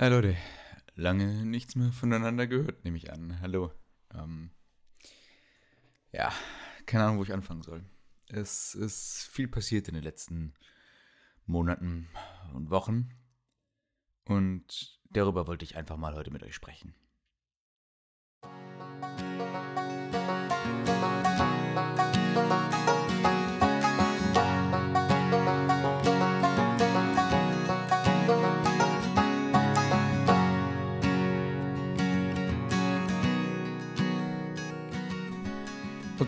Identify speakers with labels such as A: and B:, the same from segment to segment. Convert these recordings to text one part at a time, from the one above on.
A: Ja, Leute, lange nichts mehr voneinander gehört, nehme ich an. Hallo. Ähm, ja, keine Ahnung, wo ich anfangen soll. Es ist viel passiert in den letzten Monaten und Wochen. Und darüber wollte ich einfach mal heute mit euch sprechen.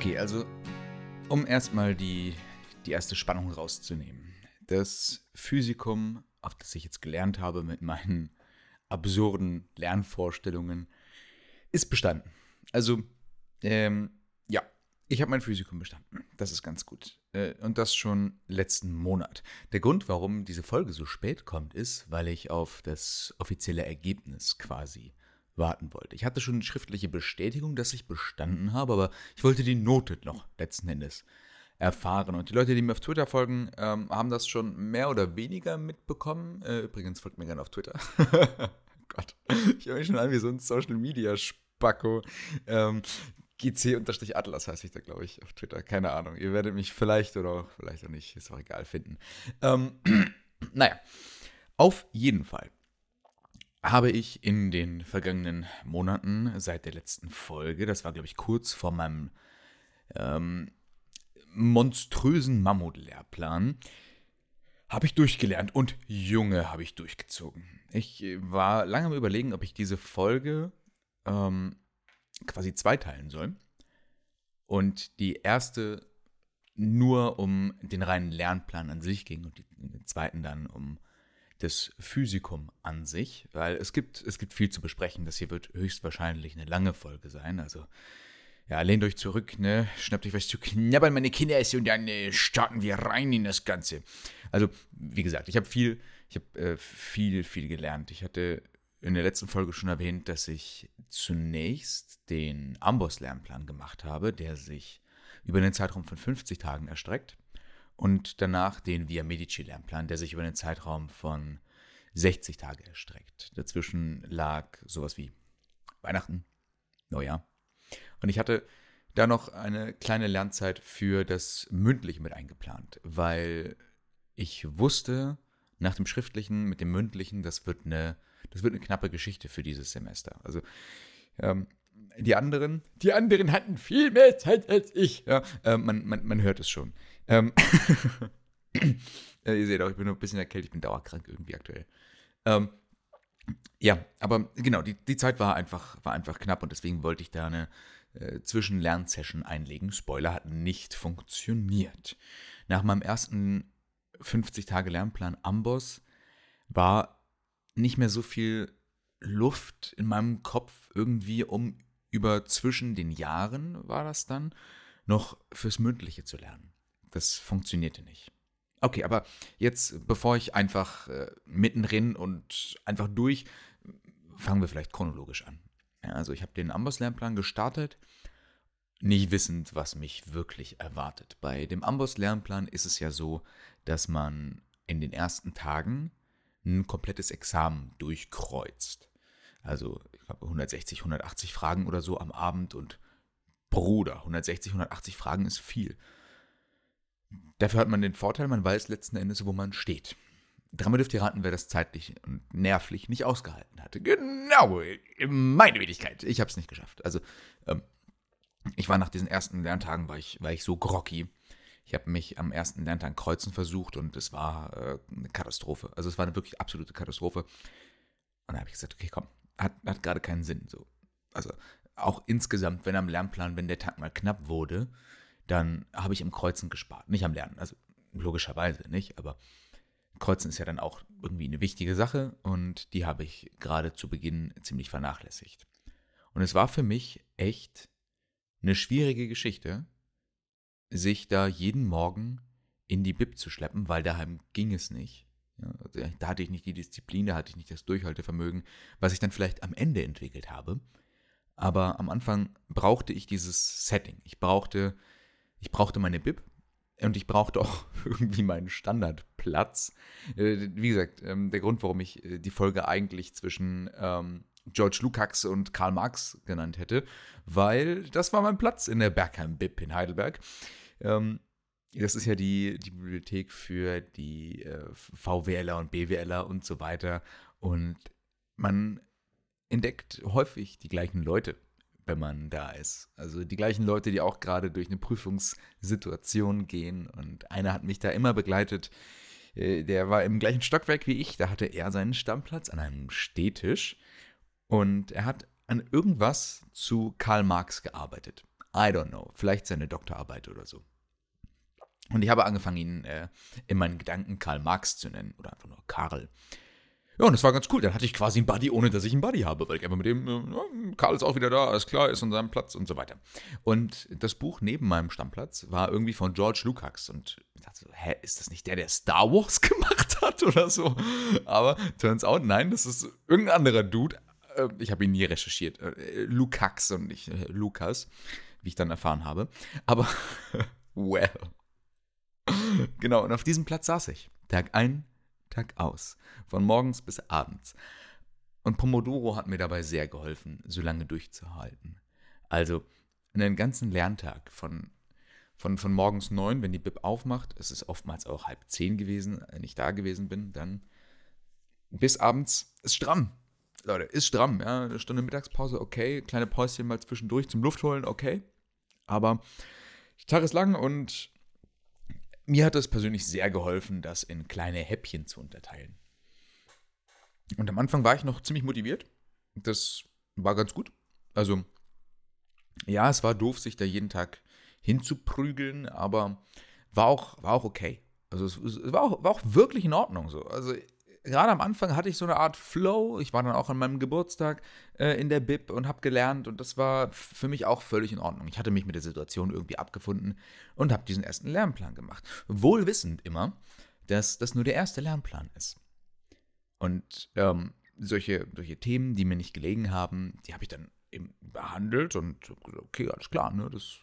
A: Okay, also um erstmal die, die erste Spannung rauszunehmen. Das Physikum, auf das ich jetzt gelernt habe mit meinen absurden Lernvorstellungen, ist bestanden. Also, ähm, ja, ich habe mein Physikum bestanden. Das ist ganz gut. Äh, und das schon letzten Monat. Der Grund, warum diese Folge so spät kommt, ist, weil ich auf das offizielle Ergebnis quasi warten wollte. Ich hatte schon eine schriftliche Bestätigung, dass ich bestanden habe, aber ich wollte die Note noch letzten Endes erfahren. Und die Leute, die mir auf Twitter folgen, ähm, haben das schon mehr oder weniger mitbekommen. Äh, übrigens folgt mir gerne auf Twitter. Gott, ich höre mich schon an wie so ein Social Media Spacko. Ähm, GC-Atlas heiße ich da, glaube ich, auf Twitter. Keine Ahnung. Ihr werdet mich vielleicht oder auch vielleicht auch nicht, ist auch egal, finden. Ähm, naja, auf jeden Fall habe ich in den vergangenen Monaten seit der letzten Folge, das war glaube ich kurz vor meinem ähm, monströsen Mammut-Lehrplan, habe ich durchgelernt und Junge habe ich durchgezogen. Ich war lange am Überlegen, ob ich diese Folge ähm, quasi zweiteilen soll. Und die erste nur um den reinen Lernplan an sich ging und die, den zweiten dann um das Physikum an sich, weil es gibt, es gibt viel zu besprechen. Das hier wird höchstwahrscheinlich eine lange Folge sein. Also, ja, lehnt euch zurück, ne? Schnappt euch was zu knabbern, meine Kinder und dann äh, starten wir rein in das Ganze. Also, wie gesagt, ich habe viel, ich habe äh, viel, viel gelernt. Ich hatte in der letzten Folge schon erwähnt, dass ich zunächst den Amboss-Lernplan gemacht habe, der sich über einen Zeitraum von 50 Tagen erstreckt und danach den Via Medici Lernplan, der sich über einen Zeitraum von 60 Tage erstreckt. Dazwischen lag sowas wie Weihnachten, Neujahr. Und ich hatte da noch eine kleine Lernzeit für das Mündliche mit eingeplant, weil ich wusste, nach dem Schriftlichen mit dem Mündlichen, das wird eine, das wird eine knappe Geschichte für dieses Semester. Also ähm, die anderen, die anderen hatten viel mehr Zeit als ich. Ja, äh, man, man, man hört es schon. Ähm ihr seht auch, ich bin nur ein bisschen erkältet, ich bin dauerkrank irgendwie aktuell. Ähm, ja, aber genau, die, die Zeit war einfach, war einfach knapp und deswegen wollte ich da eine äh, Zwischenlernsession einlegen. Spoiler hat nicht funktioniert. Nach meinem ersten 50 Tage Lernplan Amboss war nicht mehr so viel Luft in meinem Kopf irgendwie, um über zwischen den Jahren war das dann, noch fürs Mündliche zu lernen. Das funktionierte nicht. Okay, aber jetzt, bevor ich einfach äh, mittendrin und einfach durch, fangen wir vielleicht chronologisch an. Ja, also ich habe den Amboss-Lernplan gestartet, nicht wissend, was mich wirklich erwartet. Bei dem Amboss-Lernplan ist es ja so, dass man in den ersten Tagen ein komplettes Examen durchkreuzt. Also, ich glaube, 160, 180 Fragen oder so am Abend und Bruder, 160, 180 Fragen ist viel. Dafür hat man den Vorteil, man weiß letzten Endes, wo man steht. Dreimal dürft ihr raten, wer das zeitlich und nervlich nicht ausgehalten hatte. Genau, meine Wenigkeit. Ich habe es nicht geschafft. Also, ähm, ich war nach diesen ersten Lerntagen, war ich, war ich so groggy. Ich habe mich am ersten Lerntag kreuzen versucht und es war äh, eine Katastrophe. Also es war eine wirklich absolute Katastrophe. Und dann habe ich gesagt, okay, komm, hat, hat gerade keinen Sinn. So. Also auch insgesamt, wenn am Lernplan, wenn der Tag mal knapp wurde, dann habe ich im Kreuzen gespart. Nicht am Lernen, also logischerweise nicht, aber Kreuzen ist ja dann auch irgendwie eine wichtige Sache und die habe ich gerade zu Beginn ziemlich vernachlässigt. Und es war für mich echt eine schwierige Geschichte, sich da jeden Morgen in die Bib zu schleppen, weil daheim ging es nicht. Also da hatte ich nicht die Disziplin, da hatte ich nicht das Durchhaltevermögen, was ich dann vielleicht am Ende entwickelt habe. Aber am Anfang brauchte ich dieses Setting. Ich brauchte, ich brauchte meine Bib und ich brauchte auch irgendwie meinen Standardplan Stammplatz. Äh, wie gesagt, ähm, der Grund, warum ich äh, die Folge eigentlich zwischen ähm, George Lukacs und Karl Marx genannt hätte, weil das war mein Platz in der Bergheim Bib in Heidelberg. Ähm, das ist ja die, die Bibliothek für die äh, VWLer und BWLer und so weiter. Und man entdeckt häufig die gleichen Leute, wenn man da ist. Also die gleichen Leute, die auch gerade durch eine Prüfungssituation gehen. Und einer hat mich da immer begleitet. Äh, der war im gleichen Stockwerk wie ich. Da hatte er seinen Stammplatz an einem Stehtisch. Und er hat an irgendwas zu Karl Marx gearbeitet. I don't know. Vielleicht seine Doktorarbeit oder so. Und ich habe angefangen, ihn äh, in meinen Gedanken Karl Marx zu nennen. Oder einfach nur Karl. Ja, und das war ganz cool. Dann hatte ich quasi einen Buddy, ohne dass ich einen Buddy habe, weil ich einfach mit dem, äh, Karl ist auch wieder da, alles klar, ist an seinem Platz und so weiter. Und das Buch neben meinem Stammplatz war irgendwie von George Lukacs. Und ich dachte so, hä, ist das nicht der, der Star Wars gemacht hat oder so? Aber turns out, nein, das ist irgendein anderer Dude. Äh, ich habe ihn nie recherchiert. Äh, Lukacs und nicht Lukas, wie ich dann erfahren habe. Aber, well. Genau, und auf diesem Platz saß ich. Tag ein, Tag aus. Von morgens bis abends. Und Pomodoro hat mir dabei sehr geholfen, so lange durchzuhalten. Also einen ganzen Lerntag von, von, von morgens neun, wenn die Bib aufmacht, es ist oftmals auch halb zehn gewesen, wenn ich da gewesen bin, dann bis abends ist stramm. Leute, ist stramm, ja. Eine Stunde Mittagspause, okay. Kleine Päuschen mal zwischendurch zum Luft holen, okay. Aber der Tag ist lang und mir hat es persönlich sehr geholfen, das in kleine Häppchen zu unterteilen. Und am Anfang war ich noch ziemlich motiviert. Das war ganz gut. Also, ja, es war doof, sich da jeden Tag hinzuprügeln, aber war auch, war auch okay. Also, es, war, auch, war auch wirklich in Ordnung so. Also, gerade am Anfang hatte ich so eine Art Flow. Ich war dann auch an meinem Geburtstag äh, in der Bib und habe gelernt und das war für mich auch völlig in Ordnung. Ich hatte mich mit der Situation irgendwie abgefunden und habe diesen ersten Lernplan gemacht. Wohl wissend immer, dass das nur der erste Lernplan ist. Und ähm, solche, solche Themen, die mir nicht gelegen haben, die habe ich dann eben behandelt und okay, alles klar, ne, das,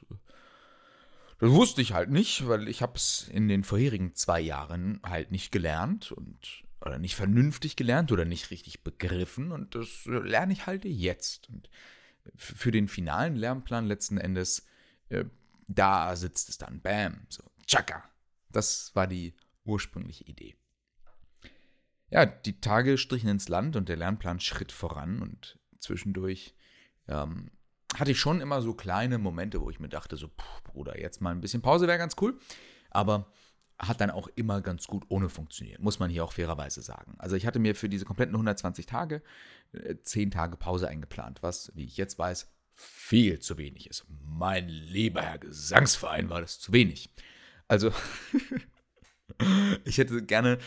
A: das wusste ich halt nicht, weil ich habe es in den vorherigen zwei Jahren halt nicht gelernt und oder nicht vernünftig gelernt oder nicht richtig begriffen und das lerne ich halt jetzt. Und für den finalen Lernplan letzten Endes, äh, da sitzt es dann, bam, so, tschakka. Das war die ursprüngliche Idee. Ja, die Tage strichen ins Land und der Lernplan schritt voran und zwischendurch ähm, hatte ich schon immer so kleine Momente, wo ich mir dachte, so, Bruder, jetzt mal ein bisschen Pause wäre ganz cool. Aber hat dann auch immer ganz gut ohne funktioniert, muss man hier auch fairerweise sagen. Also ich hatte mir für diese kompletten 120 Tage äh, 10 Tage Pause eingeplant, was, wie ich jetzt weiß, viel zu wenig ist. Mein lieber Herr Gesangsverein war das zu wenig. Also ich hätte gerne,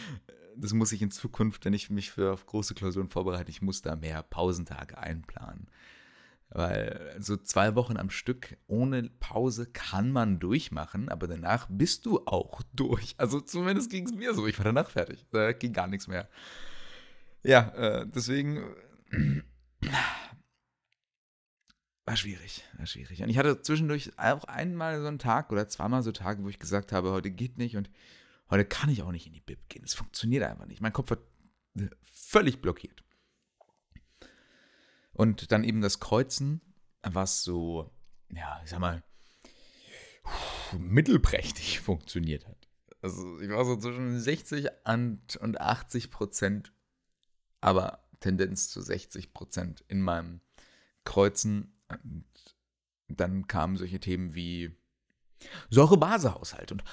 A: das muss ich in Zukunft, wenn ich mich für große Klausuren vorbereite, ich muss da mehr Pausentage einplanen. Weil so zwei Wochen am Stück ohne Pause kann man durchmachen, aber danach bist du auch durch. Also zumindest ging es mir so. Ich war danach fertig. Da ging gar nichts mehr. Ja, äh, deswegen war schwierig, war schwierig. Und ich hatte zwischendurch auch einmal so einen Tag oder zweimal so Tage, wo ich gesagt habe, heute geht nicht und heute kann ich auch nicht in die Bib gehen. Es funktioniert einfach nicht. Mein Kopf wird völlig blockiert. Und dann eben das Kreuzen, was so, ja, ich sag mal, mittelprächtig funktioniert hat. Also ich war so zwischen 60 und 80 Prozent, aber Tendenz zu 60 Prozent in meinem Kreuzen. Und dann kamen solche Themen wie Säurebasehaushalt. Und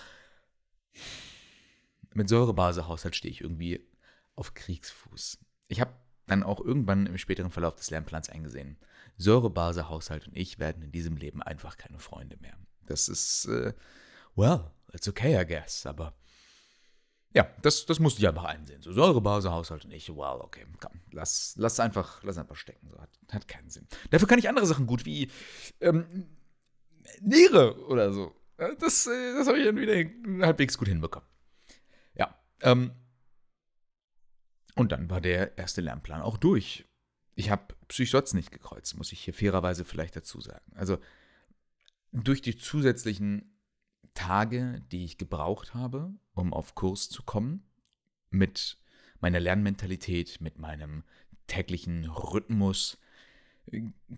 A: mit Säurebasehaushalt stehe ich irgendwie auf Kriegsfuß. Ich habe dann auch irgendwann im späteren Verlauf des Lernplans eingesehen. Säurebase, Haushalt und ich werden in diesem Leben einfach keine Freunde mehr. Das ist, äh, well, it's okay, I guess, aber ja, das, das musste ich einfach einsehen. So Säurebase, Haushalt und ich, well, okay, komm, lass, lass, einfach, lass einfach stecken. So, hat, hat keinen Sinn. Dafür kann ich andere Sachen gut, wie ähm, Niere oder so. Das, äh, das habe ich dann wieder halbwegs gut hinbekommen. Ja, ähm, und dann war der erste Lernplan auch durch. Ich habe Psychsotz nicht gekreuzt, muss ich hier fairerweise vielleicht dazu sagen. Also durch die zusätzlichen Tage, die ich gebraucht habe, um auf Kurs zu kommen, mit meiner Lernmentalität, mit meinem täglichen Rhythmus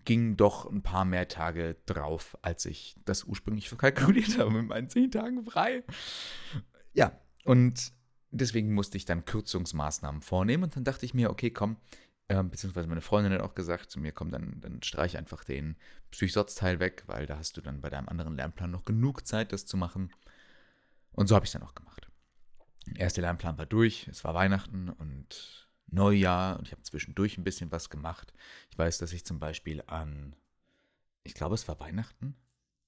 A: ging doch ein paar mehr Tage drauf, als ich das ursprünglich kalkuliert habe mit meinen zehn Tagen frei. Ja, und deswegen musste ich dann Kürzungsmaßnahmen vornehmen und dann dachte ich mir, okay, komm, äh, beziehungsweise meine Freundin hat auch gesagt zu mir, komm, dann, dann streich einfach den Psychsotz-Teil weg, weil da hast du dann bei deinem anderen Lernplan noch genug Zeit, das zu machen. Und so habe ich es dann auch gemacht. Der erste Lernplan war durch, es war Weihnachten und Neujahr und ich habe zwischendurch ein bisschen was gemacht. Ich weiß, dass ich zum Beispiel an, ich glaube, es war Weihnachten.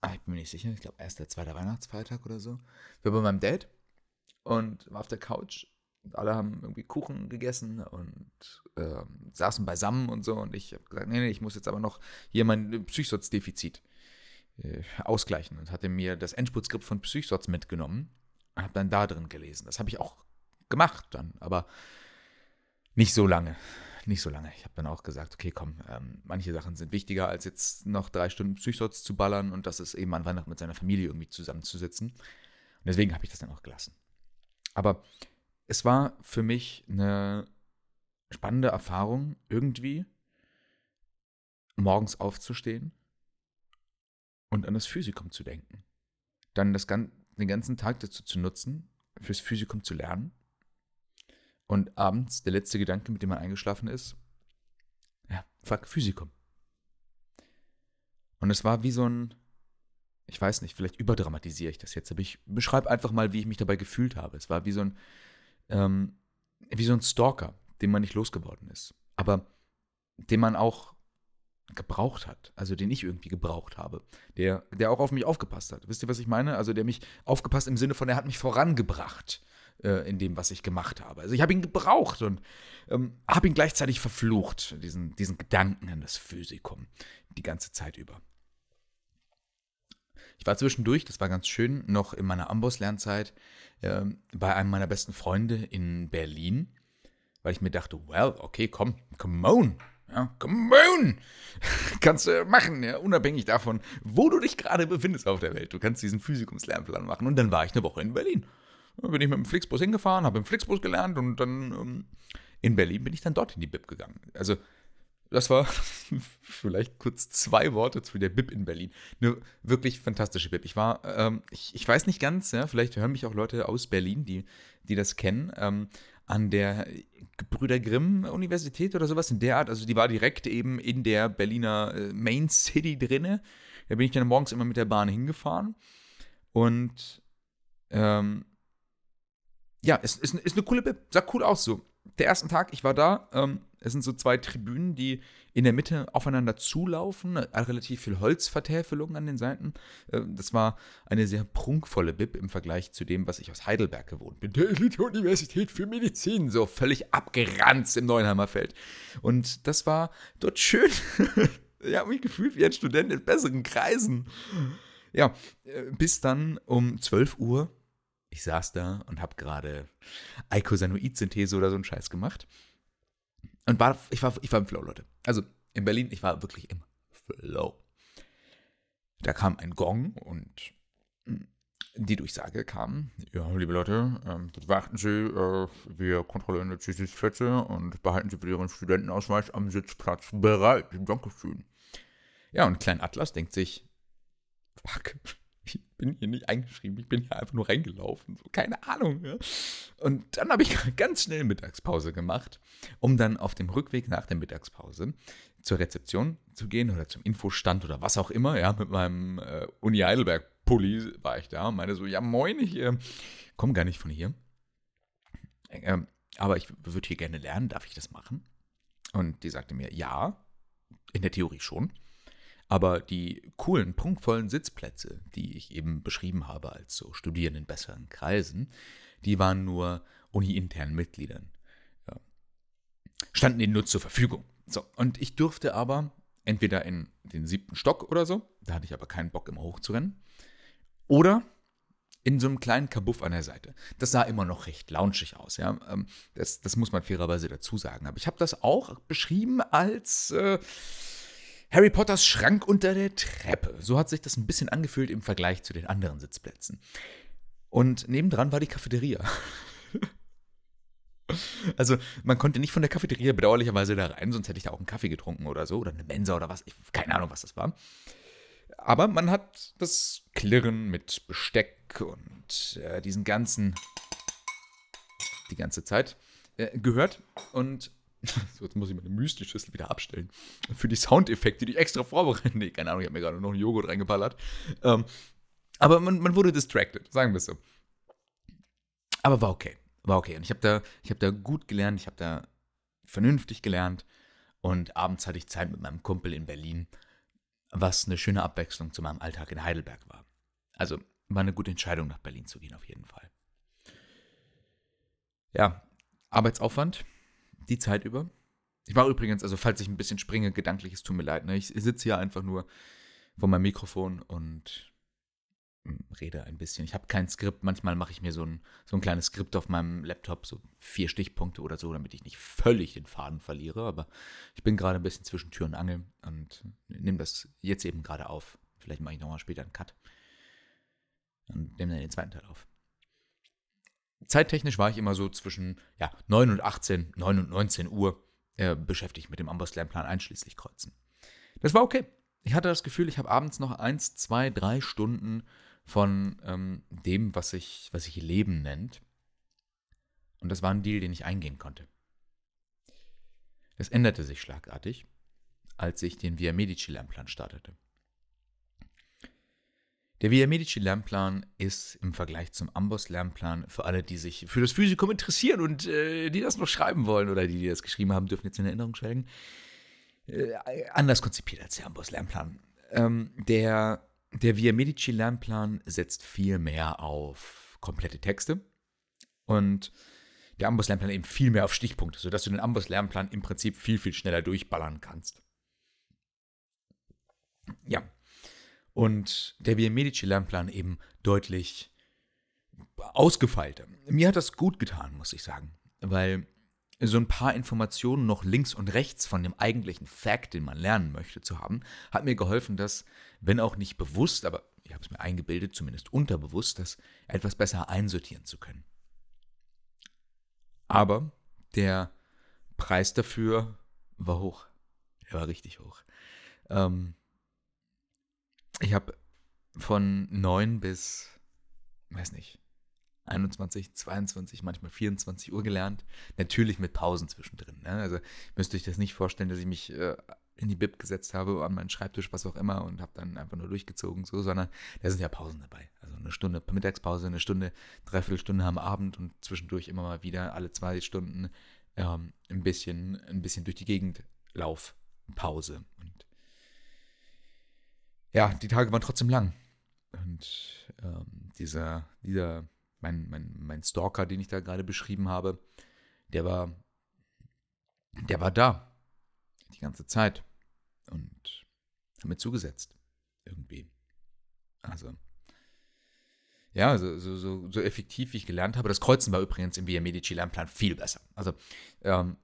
A: Ah, ich bin mir nicht sicher. Ich glaube, erst der zweite Weihnachtsfeiertag oder so. Ich war bei meinem Dad und war auf der Couch. Und alle haben irgendwie Kuchen gegessen und äh, saßen beisammen und so. Und ich habe gesagt, nee, nee, ich muss jetzt aber noch hier mein Psychsotz-Defizit äh, ausgleichen. Und hatte mir das Endspurtskript von Psychsotz mitgenommen. Und habe dann da drin gelesen. Das habe ich auch gemacht dann. Aber nicht so lange. Nicht so lange. Ich habe dann auch gesagt, okay, komm, ähm, manche Sachen sind wichtiger, als jetzt noch drei Stunden Psychsotz zu ballern und das ist eben an Weihnachten mit seiner Familie irgendwie zusammenzusitzen. Und deswegen habe ich das dann auch gelassen. Aber es war für mich eine spannende Erfahrung, irgendwie morgens aufzustehen und an das Physikum zu denken. Dann das, den ganzen Tag dazu zu nutzen, fürs Physikum zu lernen und abends, der letzte Gedanke, mit dem man eingeschlafen ist, ja, fuck, Physikum. Und es war wie so ein, ich weiß nicht, vielleicht überdramatisiere ich das jetzt, aber ich beschreibe einfach mal, wie ich mich dabei gefühlt habe. Es war wie so ein, ähm, wie so ein Stalker, den man nicht losgeworden ist, aber den man auch gebraucht hat, also den ich irgendwie gebraucht habe, der, der auch auf mich aufgepasst hat. Wisst ihr, was ich meine? Also der mich aufgepasst im Sinne von, er hat mich vorangebracht äh, in dem, was ich gemacht habe. Also ich habe ihn gebraucht und ähm, habe ihn gleichzeitig verflucht, diesen, diesen Gedanken an das Physikum, die ganze Zeit über. Ich war zwischendurch, das war ganz schön, noch in meiner Amboss-Lernzeit äh, bei einem meiner besten Freunde in Berlin, weil ich mir dachte, well, okay, komm, come on, ja, come on! kannst du machen, ja, unabhängig davon, wo du dich gerade befindest auf der Welt. Du kannst diesen Physikumslernplan machen. Und dann war ich eine Woche in Berlin. Da bin ich mit dem Flixbus hingefahren, habe im Flixbus gelernt und dann ähm, in Berlin bin ich dann dort in die Bib gegangen. Also, das war vielleicht kurz zwei Worte zu der Bib in Berlin. Eine wirklich fantastische Bib. Ich war, ähm, ich, ich weiß nicht ganz, ja, vielleicht hören mich auch Leute aus Berlin, die, die das kennen, ähm, an der Gebrüder Grimm Universität oder sowas in der Art. Also die war direkt eben in der Berliner äh, Main City drinne. Da bin ich dann morgens immer mit der Bahn hingefahren. Und ähm, ja, es ist, ist, eine coole Bib. Sah cool aus so. Der ersten Tag, ich war da. Ähm, es sind so zwei Tribünen, die in der Mitte aufeinander zulaufen. Relativ viel Holzvertäfelung an den Seiten. Äh, das war eine sehr prunkvolle Bib im Vergleich zu dem, was ich aus Heidelberg gewohnt bin. Der Elite-Universität für Medizin. So völlig abgeranzt im Neuenheimer Feld. Und das war dort schön. ich habe mich gefühlt wie ein Student in besseren Kreisen. Ja, äh, bis dann um 12 Uhr ich saß da und habe gerade Eikosanoid-Synthese oder so einen Scheiß gemacht. Und war, ich, war, ich war im Flow, Leute. Also in Berlin, ich war wirklich im Flow. Da kam ein Gong und die Durchsage kam, ja, liebe Leute, ähm, beachten Sie, äh, wir kontrollieren jetzt die Sitzplätze und behalten Sie für Ihren Studentenausweis am Sitzplatz bereit. Dankeschön. Ja, und Klein Atlas denkt sich, fuck, ich bin hier nicht eingeschrieben, ich bin hier einfach nur reingelaufen. So, keine Ahnung. Ja. Und dann habe ich ganz schnell Mittagspause gemacht, um dann auf dem Rückweg nach der Mittagspause zur Rezeption zu gehen oder zum Infostand oder was auch immer. Ja, mit meinem äh, Uni Heidelberg Pulli war ich da und meine so, ja moin, ich äh, komme gar nicht von hier. Äh, aber ich würde hier gerne lernen, darf ich das machen? Und die sagte mir, ja, in der Theorie schon. Aber die coolen, prunkvollen Sitzplätze, die ich eben beschrieben habe als so Studieren in besseren Kreisen, die waren nur uni-internen Mitgliedern. Ja. Standen ihnen nur zur Verfügung. So, und ich durfte aber entweder in den siebten Stock oder so, da hatte ich aber keinen Bock immer hochzurennen, oder in so einem kleinen Kabuff an der Seite. Das sah immer noch recht launchig aus, ja. Ähm, das, das muss man fairerweise dazu sagen. Aber ich habe das auch beschrieben als äh, Harry Potters Schrank unter der Treppe. So hat sich das ein bisschen angefühlt im Vergleich zu den anderen Sitzplätzen. Und nebendran war die Cafeteria. Also, man konnte nicht von der Cafeteria bedauerlicherweise da rein, sonst hätte ich da auch einen Kaffee getrunken oder so, oder eine Mensa oder was. Ich, keine Ahnung, was das war. Aber man hat das Klirren mit Besteck und äh, diesen ganzen, die ganze Zeit äh, gehört. Und so, jetzt muss ich meine Müsli-Schüssel wieder abstellen. Für die Soundeffekte, die ich extra vorbereitet. Nee, keine Ahnung, ich habe mir gerade noch einen Joghurt reingeballert. Ähm, aber man, man wurde distracted, sagen wir es so. Aber war okay. War okay. Und ich habe da, hab da gut gelernt, ich habe da vernünftig gelernt. Und abends hatte ich Zeit mit meinem Kumpel in Berlin, was eine schöne Abwechslung zu meinem Alltag in Heidelberg war. Also war eine gute Entscheidung, nach Berlin zu gehen, auf jeden Fall. Ja, Arbeitsaufwand, die Zeit über. Ich war übrigens, also falls ich ein bisschen springe, gedanklich, es tut mir leid. Ne? Ich sitze hier einfach nur vor meinem Mikrofon und rede ein bisschen. Ich habe kein Skript. Manchmal mache ich mir so ein, so ein kleines Skript auf meinem Laptop, so vier Stichpunkte oder so, damit ich nicht völlig den Faden verliere. Aber ich bin gerade ein bisschen zwischen Tür und Angel und nehme das jetzt eben gerade auf. Vielleicht mache ich nochmal später einen Cut. Und nehme dann den zweiten Teil auf. Zeittechnisch war ich immer so zwischen ja, 9 und 18, 9 und 19 Uhr äh, beschäftigt mit dem Amboss-Lernplan einschließlich Kreuzen. Das war okay. Ich hatte das Gefühl, ich habe abends noch eins, zwei, drei Stunden von ähm, dem, was sich, was sich Leben nennt. Und das war ein Deal, den ich eingehen konnte. Das änderte sich schlagartig, als ich den Via Medici Lernplan startete. Der Via Medici Lernplan ist im Vergleich zum Amboss Lernplan für alle, die sich für das Physikum interessieren und äh, die das noch schreiben wollen oder die, die das geschrieben haben, dürfen jetzt in Erinnerung schwelgen, äh, anders konzipiert als der Amboss Lernplan. Ähm, der der Via Medici Lernplan setzt viel mehr auf komplette Texte und der Amboss Lernplan eben viel mehr auf Stichpunkte, sodass du den Amboss Lernplan im Prinzip viel, viel schneller durchballern kannst. Ja. Und der Via Medici Lernplan eben deutlich ausgefeilter. Mir hat das gut getan, muss ich sagen, weil so ein paar Informationen noch links und rechts von dem eigentlichen Fact, den man lernen möchte, zu haben, hat mir geholfen, das, wenn auch nicht bewusst, aber ich habe es mir eingebildet, zumindest unterbewusst, das etwas besser einsortieren zu können. Aber der Preis dafür war hoch. Er war richtig hoch. Ähm, ich habe von 9 bis, weiß nicht, 21, 22, manchmal 24 Uhr gelernt. Natürlich mit Pausen zwischendrin. Ne? Also ihr euch das nicht vorstellen, dass ich mich äh, in die Bib gesetzt habe, an meinen Schreibtisch, was auch immer, und habe dann einfach nur durchgezogen, so, sondern da sind ja Pausen dabei. Also eine Stunde Mittagspause, eine Stunde, dreiviertel Stunde am Abend und zwischendurch immer mal wieder alle zwei Stunden ähm, ein bisschen, ein bisschen durch die Gegend Laufpause. Und ja, die Tage waren trotzdem lang. Und ähm, dieser, dieser mein, mein, mein Stalker, den ich da gerade beschrieben habe, der war, der war da. Die ganze Zeit. Und hat mir zugesetzt. Irgendwie. Also. Ja, so, so, so, so effektiv wie ich gelernt habe. Das Kreuzen war übrigens im Via Medici Lernplan viel besser. Also, ähm,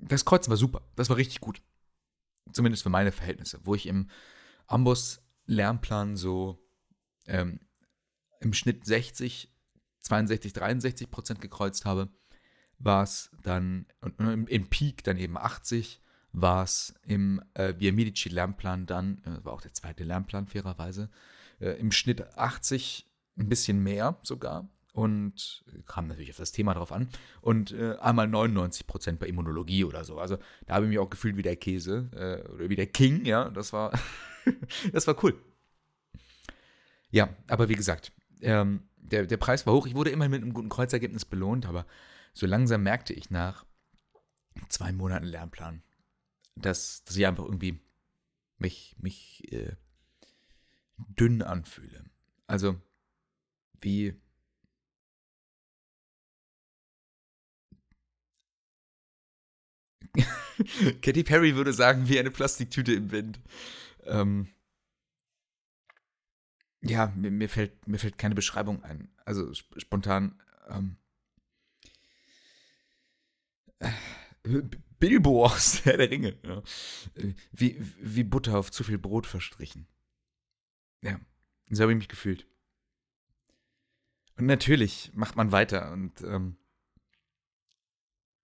A: das Kreuzen war super. Das war richtig gut. Zumindest für meine Verhältnisse. Wo ich im Amboss Lernplan so ähm, im Schnitt 60 62, 63 Prozent gekreuzt habe, war es dann im, im Peak dann eben 80, war es im äh, Via Medici Lernplan dann, äh, war auch der zweite Lernplan fairerweise, äh, im Schnitt 80, ein bisschen mehr sogar und kam natürlich auf das Thema drauf an und äh, einmal 99 Prozent bei Immunologie oder so. Also da habe ich mich auch gefühlt wie der Käse äh, oder wie der King, ja, das war, das war cool. Ja, aber wie gesagt, ähm, der, der Preis war hoch. Ich wurde immer mit einem guten Kreuzergebnis belohnt, aber so langsam merkte ich nach zwei Monaten Lernplan, dass, dass ich einfach irgendwie mich, mich äh, dünn anfühle. Also wie Katy Perry würde sagen, wie eine Plastiktüte im Wind. Ähm, ja, mir, mir, fällt, mir fällt keine Beschreibung ein. Also sp spontan. Ähm, äh, Bilbo aus Herr der Ringe. Ja. Wie, wie Butter auf zu viel Brot verstrichen. Ja, so habe ich mich gefühlt. Und natürlich macht man weiter und ähm,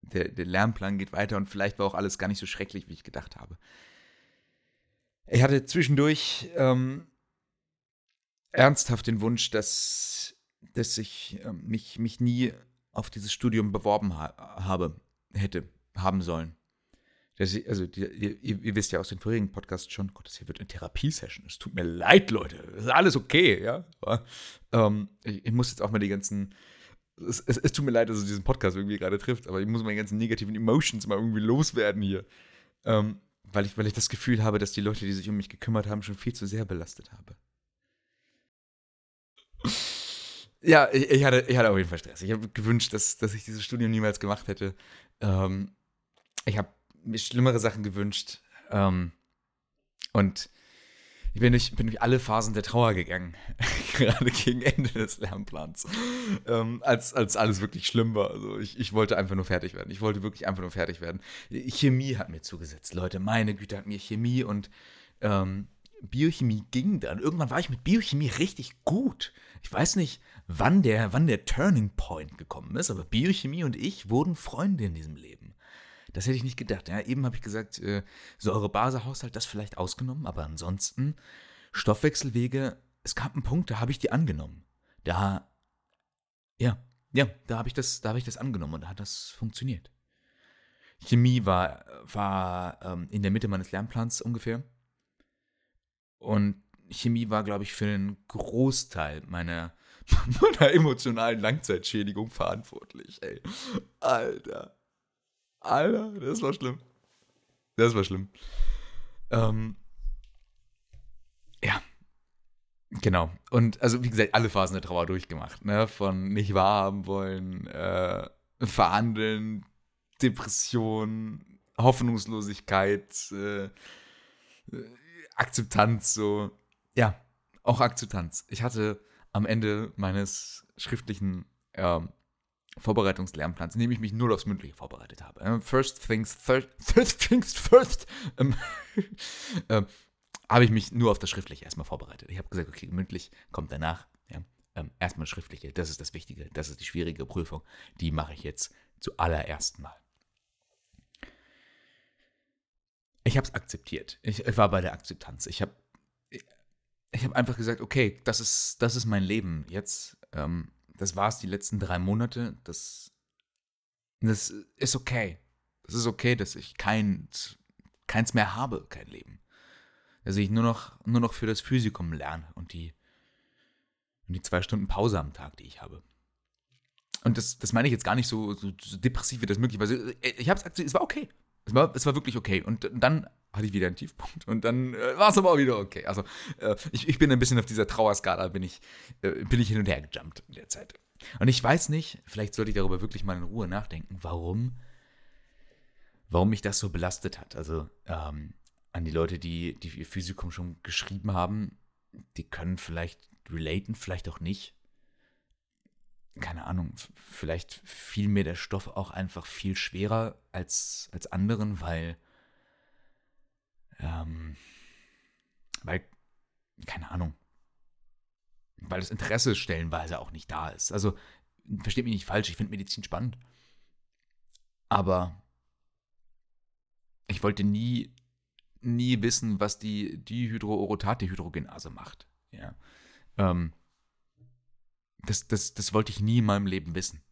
A: der, der Lernplan geht weiter und vielleicht war auch alles gar nicht so schrecklich, wie ich gedacht habe. Ich hatte zwischendurch ähm, ernsthaft den Wunsch, dass, dass ich äh, mich, mich nie auf dieses Studium beworben ha habe, hätte, haben sollen. Ich, also, die, ihr, ihr, wisst ja aus den vorigen Podcasts schon, Gott, das hier wird eine Therapiesession. Es tut mir leid, Leute. Das ist alles okay, ja. Aber, ähm, ich, ich, muss jetzt auch mal die ganzen. Es, es, es, tut mir leid, dass es diesen Podcast irgendwie gerade trifft, aber ich muss meine ganzen negativen Emotions mal irgendwie loswerden hier. Ähm, weil, ich, weil ich das Gefühl habe, dass die Leute, die sich um mich gekümmert haben, schon viel zu sehr belastet habe. Ja, ich, ich, hatte, ich hatte auf jeden Fall Stress. Ich habe gewünscht, dass, dass ich dieses Studium niemals gemacht hätte. Ähm, ich habe mir schlimmere Sachen gewünscht. Ähm, und ich bin durch, bin durch alle Phasen der Trauer gegangen, gerade gegen Ende des Lernplans, ähm, als, als alles wirklich schlimm war. Also ich, ich wollte einfach nur fertig werden. Ich wollte wirklich einfach nur fertig werden. Chemie hat mir zugesetzt, Leute. Meine Güte hat mir Chemie und ähm, Biochemie ging dann. Irgendwann war ich mit Biochemie richtig gut. Ich weiß nicht, wann der, wann der Turning Point gekommen ist, aber Biochemie und ich wurden Freunde in diesem Leben. Das hätte ich nicht gedacht. Ja, eben habe ich gesagt, äh, Säurebasehaushalt, das vielleicht ausgenommen, aber ansonsten Stoffwechselwege, es gab einen Punkt, da habe ich die angenommen. Da, ja, ja, da habe ich das, da habe ich das angenommen und da hat das funktioniert. Chemie war, war ähm, in der Mitte meines Lernplans ungefähr. Und Chemie war, glaube ich, für einen Großteil meiner, meiner emotionalen Langzeitschädigung verantwortlich. Ey. Alter. Alter, das war schlimm. Das war schlimm. Ähm, ja. Genau. Und also, wie gesagt, alle Phasen der Trauer durchgemacht. Ne? Von nicht wahrhaben wollen, äh, verhandeln, Depression, Hoffnungslosigkeit, äh, Akzeptanz, so. Ja, auch Akzeptanz. Ich hatte am Ende meines schriftlichen ähm, Vorbereitungslernplans, in dem ich mich nur aufs Mündliche vorbereitet habe. Ähm, first things first, first things first, ähm, ähm, habe ich mich nur auf das Schriftliche erstmal vorbereitet. Ich habe gesagt, okay, mündlich kommt danach. Ja, ähm, erstmal Schriftliche, das ist das Wichtige, das ist die schwierige Prüfung. Die mache ich jetzt zuallererst mal. Ich habe es akzeptiert. Ich, ich, war bei der Akzeptanz. Ich habe ich hab einfach gesagt, okay, das ist, das ist mein Leben. Jetzt ähm, das war es die letzten drei Monate. Das, das ist okay. Das ist okay, dass ich kein, keins mehr habe, kein Leben. Dass ich nur noch, nur noch für das Physikum lerne und die, und die zwei Stunden Pause am Tag, die ich habe. Und das, das meine ich jetzt gar nicht so, so, so depressiv wie das möglich war. Ich habe es es war okay. Es war, es war wirklich okay. Und dann hatte ich wieder einen Tiefpunkt und dann äh, war es aber auch wieder okay. Also äh, ich, ich bin ein bisschen auf dieser Trauerskala, bin ich, äh, bin ich hin und her gejumpt in der Zeit. Und ich weiß nicht, vielleicht sollte ich darüber wirklich mal in Ruhe nachdenken, warum, warum mich das so belastet hat. Also ähm, an die Leute, die, die ihr Physikum schon geschrieben haben, die können vielleicht relaten, vielleicht auch nicht. Keine Ahnung, vielleicht fiel mir der Stoff auch einfach viel schwerer als, als anderen, weil ähm, weil, keine Ahnung, weil das Interesse stellenweise auch nicht da ist. Also, versteht mich nicht falsch, ich finde Medizin spannend. Aber ich wollte nie, nie wissen, was die Dihydroorotate-Hydrogenase macht. Ja. Ähm, das, das, das wollte ich nie in meinem Leben wissen.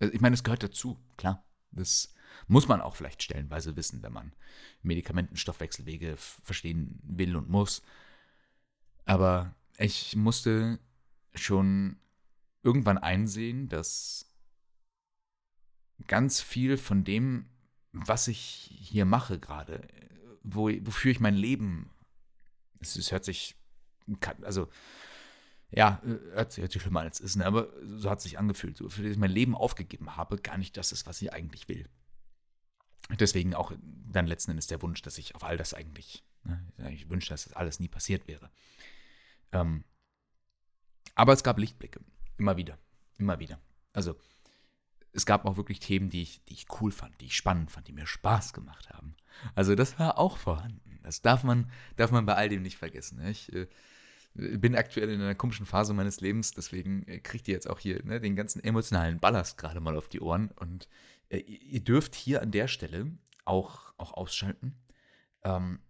A: Also, ich meine, es gehört dazu, klar. Das muss man auch vielleicht stellenweise wissen, wenn man Medikamentenstoffwechselwege verstehen will und muss. Aber ich musste schon irgendwann einsehen, dass ganz viel von dem, was ich hier mache gerade, wo, wofür ich mein Leben, es, es hört sich, also ja, hört sich, hört schlimmer als es ist, ne? aber so hat es sich angefühlt, so, für das ich mein Leben aufgegeben habe, gar nicht das ist, was ich eigentlich will. Deswegen auch dann letzten Endes der Wunsch, dass ich auf all das eigentlich, ne, ich wünsche, dass das alles nie passiert wäre. Ähm, aber es gab Lichtblicke, immer wieder, immer wieder. Also es gab auch wirklich Themen, die ich, die ich cool fand, die ich spannend fand, die mir Spaß gemacht haben. Also das war auch vorhanden. Das darf man, darf man bei all dem nicht vergessen. Ne? Ich äh, bin aktuell in einer komischen Phase meines Lebens, deswegen äh, kriegt ihr jetzt auch hier ne, den ganzen emotionalen Ballast gerade mal auf die Ohren und Äh, ihr dürft hier an der Stelle auch, auch ausschalten. Ähm,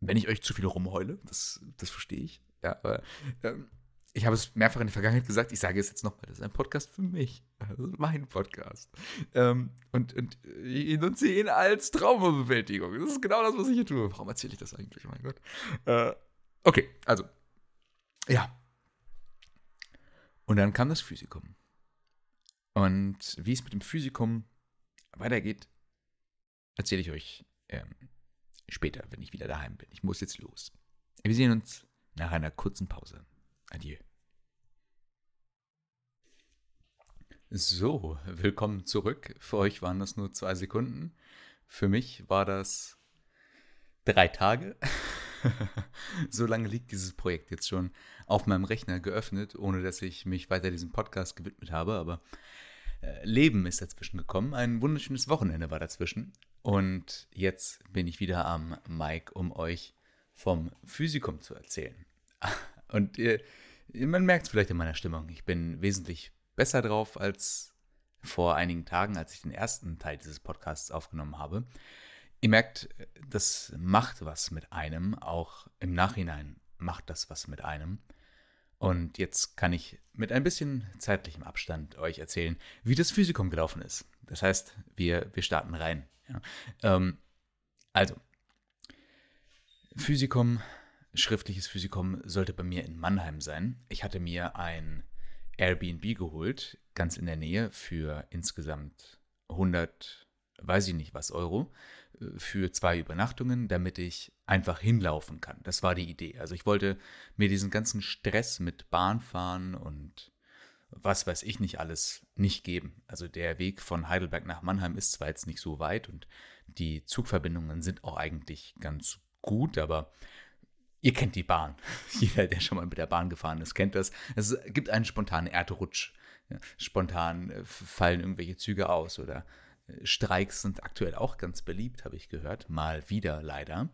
A: wenn ich euch zu viel rumheule, das, das verstehe ich. Ja, aber ähm, ich habe es mehrfach in der Vergangenheit gesagt, ich sage es jetzt nochmal, das ist ein Podcast für mich. Also mein Podcast. Ähm, und, und ich nutze ihn als Traumabewältigung. Das ist genau das, was ich hier tue. Warum erzähle ich das eigentlich? Mein Gott. Äh, okay, also. Ja. Und dann kam das Physikum. Und wie es mit dem Physikum weitergeht, erzähle ich euch ähm, später, wenn ich wieder daheim bin. Ich muss jetzt los. Wir sehen uns nach einer kurzen Pause. Adieu. So, willkommen zurück. Für euch waren das nur zwei Sekunden. Für mich war das drei Tage. so lange liegt dieses Projekt jetzt schon auf meinem Rechner geöffnet, ohne dass ich mich weiter diesem Podcast gewidmet habe. Aber äh, Leben ist dazwischen gekommen. Ein wunderschönes Wochenende war dazwischen. Und jetzt bin ich wieder am Mic, um euch vom Physikum zu erzählen. Und ihr, man merkt es vielleicht in meiner Stimmung. Ich bin wesentlich besser drauf als vor einigen Tagen, als ich den ersten Teil dieses Podcasts aufgenommen habe. Ihr merkt, das macht was mit einem, auch im Nachhinein macht das was mit einem. Und jetzt kann ich mit ein bisschen zeitlichem Abstand euch erzählen, wie das Physikum gelaufen ist. Das heißt, wir, wir starten rein. Ja. Ähm, also, Physikum, schriftliches Physikum sollte bei mir in Mannheim sein. Ich hatte mir ein Airbnb geholt, ganz in der Nähe, für insgesamt 100, weiß ich nicht was, Euro, für zwei Übernachtungen, damit ich einfach hinlaufen kann. Das war die Idee. Also ich wollte mir diesen ganzen Stress mit Bahnfahren und was weiß ich nicht alles nicht geben. Also der Weg von Heidelberg nach Mannheim ist zwar jetzt nicht so weit und die Zugverbindungen sind auch eigentlich ganz gut, aber ihr kennt die Bahn. Jeder, der schon mal mit der Bahn gefahren ist, kennt das. Es gibt einen spontanen Erdrutsch. Spontan äh, fallen irgendwelche Züge aus oder Streiks sind aktuell auch ganz beliebt, habe ich gehört. Mal wieder leider.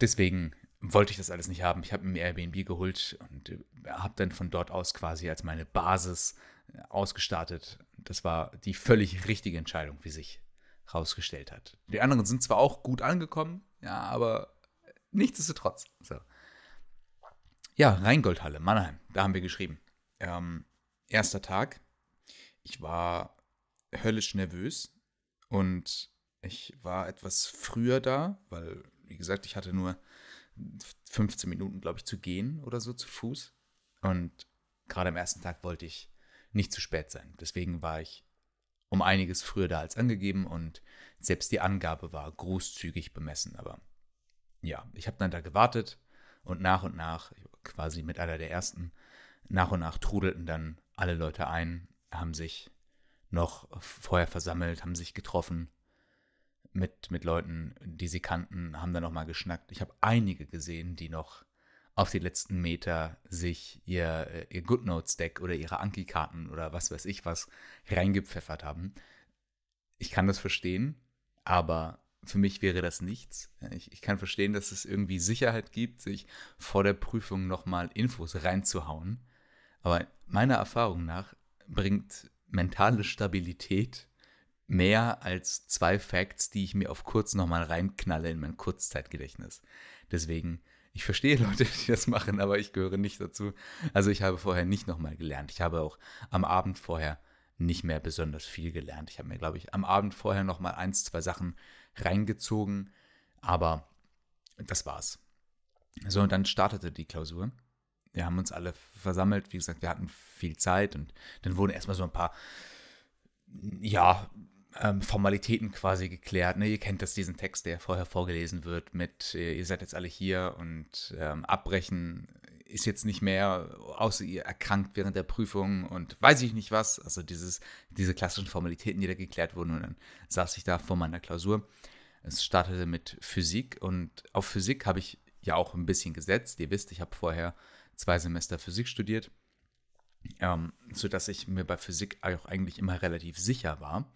A: Deswegen wollte ich das alles nicht haben. Ich habe mir Airbnb geholt und äh, habe dann von dort aus quasi als meine Basis äh, ausgestartet. Das war die völlig richtige Entscheidung, wie sich herausgestellt hat. Die anderen sind zwar auch gut angekommen, ja, aber nichtsdestotrotz. So. Ja, Rheingoldhalle, Mannheim, da haben wir geschrieben. Ähm, erster Tag. Ich war höllisch nervös und ich war etwas früher da, weil, wie gesagt, ich hatte nur 15 Minuten, glaube ich, zu gehen oder so zu Fuß. Und gerade am ersten Tag wollte ich nicht zu spät sein. Deswegen war ich um einiges früher da als angegeben und selbst die Angabe war großzügig bemessen. Aber ja, ich habe dann da gewartet und nach und nach, quasi mit einer der ersten, nach und nach trudelten dann alle Leute ein, haben sich noch vorher versammelt, haben sich getroffen mit, mit Leuten, die sie kannten, haben dann nochmal geschnackt. Ich habe einige gesehen, die noch auf die letzten Meter sich ihr, äh, ihr GoodNotes-Deck oder ihre Anki-Karten oder was weiß ich was reingepfeffert haben. Ich kann das verstehen, aber für mich wäre das nichts. Ich, ich kann verstehen, dass es irgendwie Sicherheit gibt, sich vor der Prüfung nochmal Infos reinzuhauen. Aber meiner Erfahrung nach bringt mentale Stabilität mehr als zwei Facts, die ich mir auf kurz nochmal reinknalle in mein Kurzzeitgedächtnis. Deswegen, ich verstehe Leute, die das machen, aber ich gehöre nicht dazu. Also ich habe vorher nicht nochmal gelernt. Ich habe auch am Abend vorher nicht mehr besonders viel gelernt. Ich habe mir, glaube ich, am Abend vorher nochmal eins, zwei Sachen reingezogen, aber das war's. So, und dann startete die Klausur. Wir haben uns alle versammelt. Wie gesagt, wir hatten viel Zeit und dann wurden erstmal so ein paar, ja, ähm, Formalitäten quasi geklärt. Ne? Ihr kennt das, diesen Text, der vorher vorgelesen wird mit, äh, ihr seid jetzt alle hier und ähm, abbrechen ist jetzt nicht mehr, außer ihr erkrankt während der Prüfung und weiß ich nicht was. Also dieses, diese klassischen Formalitäten, die da geklärt wurden. Und dann saß ich da vor meiner Klausur. Es startete mit Physik und auf Physik habe ich ja auch ein bisschen gesetzt. Ihr wisst, ich habe vorher zwei Semester Physik studiert, ähm, sodass ich mir bei Physik auch eigentlich immer relativ sicher war.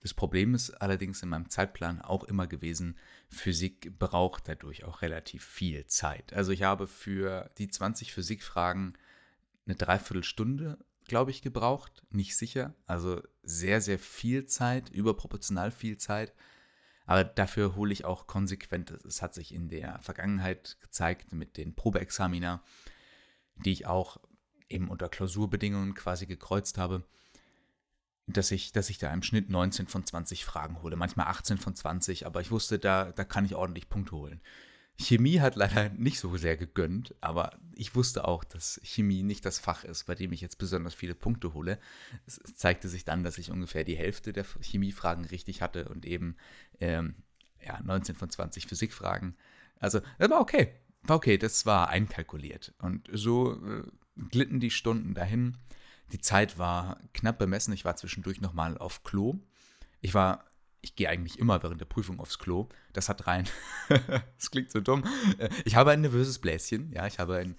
A: Das Problem ist allerdings in meinem Zeitplan auch immer gewesen, Physik braucht dadurch auch relativ viel Zeit. Also ich habe für die 20 Physikfragen eine Dreiviertelstunde glaube ich, gebraucht. Nicht sicher. Also sehr, sehr viel Zeit, überproportional viel Zeit. Aber dafür hole ich auch konsequent. Es hat sich in der Vergangenheit gezeigt mit den Probeexamina, die ich auch eben unter Klausurbedingungen quasi gekreuzt habe, dass ich, dass ich da im Schnitt 19 von 20 Fragen hole, manchmal 18 von 20, aber ich wusste, da, da kann ich ordentlich Punkte holen. Chemie hat leider nicht so sehr gegönnt, aber ich wusste auch, dass Chemie nicht das Fach ist, bei dem ich jetzt besonders viele Punkte hole. Es zeigte sich dann, dass ich ungefähr die Hälfte der Chemiefragen richtig hatte und eben ähm, ja, 19 von 20 Physikfragen. Also, das war okay. War okay, das war einkalkuliert. Und so äh, glitten die Stunden dahin. Die Zeit war knapp bemessen. Ich war zwischendurch nochmal auf Klo. Ich war ich gehe eigentlich immer während der Prüfung aufs Klo. Das hat rein. das klingt so dumm. Ich habe ein nervöses Bläschen, ja, ich habe ein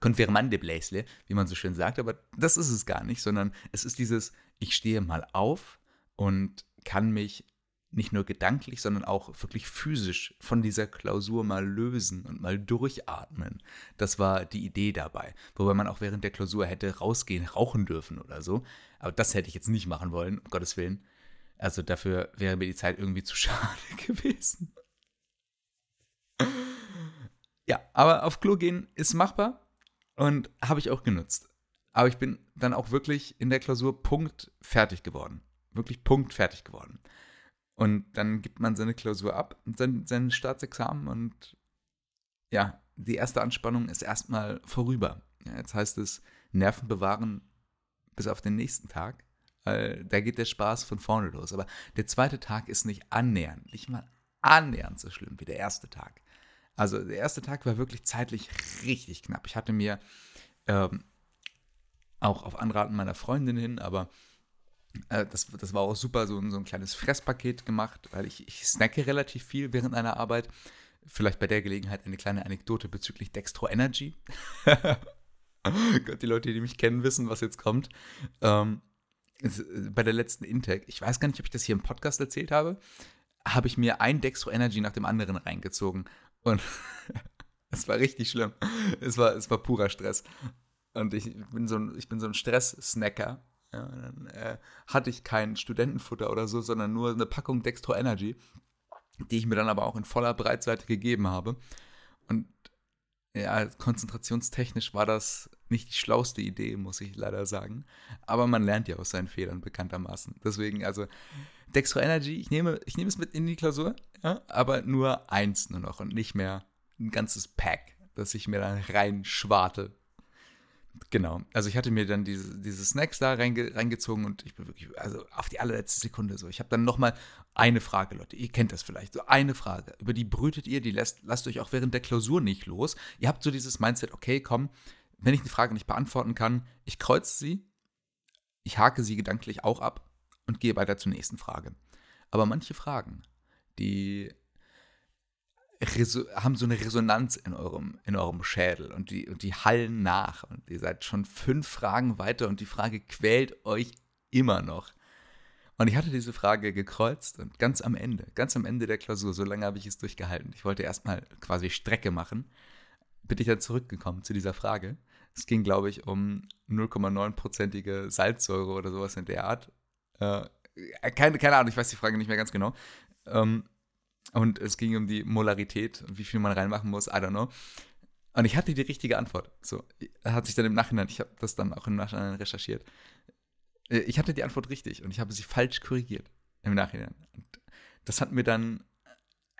A: konfirmande Bläsle, wie man so schön sagt, aber das ist es gar nicht, sondern es ist dieses, ich stehe mal auf und kann mich nicht nur gedanklich, sondern auch wirklich physisch von dieser Klausur mal lösen und mal durchatmen. Das war die Idee dabei. Wobei man auch während der Klausur hätte rausgehen, rauchen dürfen oder so. Aber das hätte ich jetzt nicht machen wollen, um Gottes Willen. Also dafür wäre mir die Zeit irgendwie zu schade gewesen. Ja, aber auf Klo gehen ist machbar und habe ich auch genutzt. Aber ich bin dann auch wirklich in der Klausur Punkt fertig geworden. Wirklich Punkt fertig geworden. Und dann gibt man seine Klausur ab und sein, sein Staatsexamen und ja, die erste Anspannung ist erstmal vorüber. Ja, jetzt heißt es Nerven bewahren bis auf den nächsten Tag. Weil da geht der Spaß von vorne los. Aber der zweite Tag ist nicht annähernd, nicht mal annähernd so schlimm wie der erste Tag. Also der erste Tag war wirklich zeitlich richtig knapp. Ich hatte mir ähm, auch auf Anraten meiner Freundin hin, aber äh, das, das war auch super, so, so ein kleines Fresspaket gemacht, weil ich, ich snacke relativ viel während einer Arbeit. Vielleicht bei der Gelegenheit eine kleine Anekdote bezüglich Dextro Energy. Gott, die Leute, die mich kennen, wissen, was jetzt kommt. Ähm, äh, bei der letzten Intake, ich weiß gar nicht, ob ich das hier im Podcast erzählt habe, habe ich mir ein Dextro Energy nach dem anderen reingezogen. Und es war richtig schlimm. Es war, es war purer Stress. Und ich bin so ein, ich bin so ein Stress-Snacker. Ja, dann äh, hatte ich kein Studentenfutter oder so, sondern nur eine Packung Dextro Energy, die ich mir dann aber auch in voller Breitseite gegeben habe. Und ja, konzentrationstechnisch war das nicht die schlauste Idee, muss ich leider sagen. Aber man lernt ja aus seinen Fehlern bekanntermaßen. Deswegen, also Dextro Energy, ich nehme, ich nehme es mit in die Klausur, ja, aber nur eins nur noch und nicht mehr ein ganzes Pack, das ich mir dann reinschwarte. Genau. Also ich hatte mir dann diese, diese Snacks da reinge, reingezogen und ich bin wirklich, also auf die allerletzte Sekunde so. Ich habe dann nochmal eine Frage, Leute. Ihr kennt das vielleicht. So eine Frage. Über die brütet ihr, die lasst, lasst euch auch während der Klausur nicht los. Ihr habt so dieses Mindset, okay, komm, wenn ich eine Frage nicht beantworten kann, ich kreuze sie, ich hake sie gedanklich auch ab und gehe weiter zur nächsten Frage. Aber manche Fragen, die haben so eine Resonanz in eurem, in eurem Schädel und die, und die hallen nach. Und ihr seid schon fünf Fragen weiter und die Frage quält euch immer noch. Und ich hatte diese Frage gekreuzt und ganz am Ende, ganz am Ende der Klausur, so lange habe ich es durchgehalten. Ich wollte erstmal quasi Strecke machen. Bin ich dann zurückgekommen zu dieser Frage. Es ging, glaube ich, um 0,9-prozentige Salzsäure oder sowas in der Art. Äh, keine, keine Ahnung, ich weiß die Frage nicht mehr ganz genau. Ähm, und es ging um die Molarität und wie viel man reinmachen muss, I don't know. Und ich hatte die richtige Antwort. So, hat sich dann im Nachhinein, ich habe das dann auch im Nachhinein recherchiert. Äh, ich hatte die Antwort richtig und ich habe sie falsch korrigiert im Nachhinein. Und das hat mir dann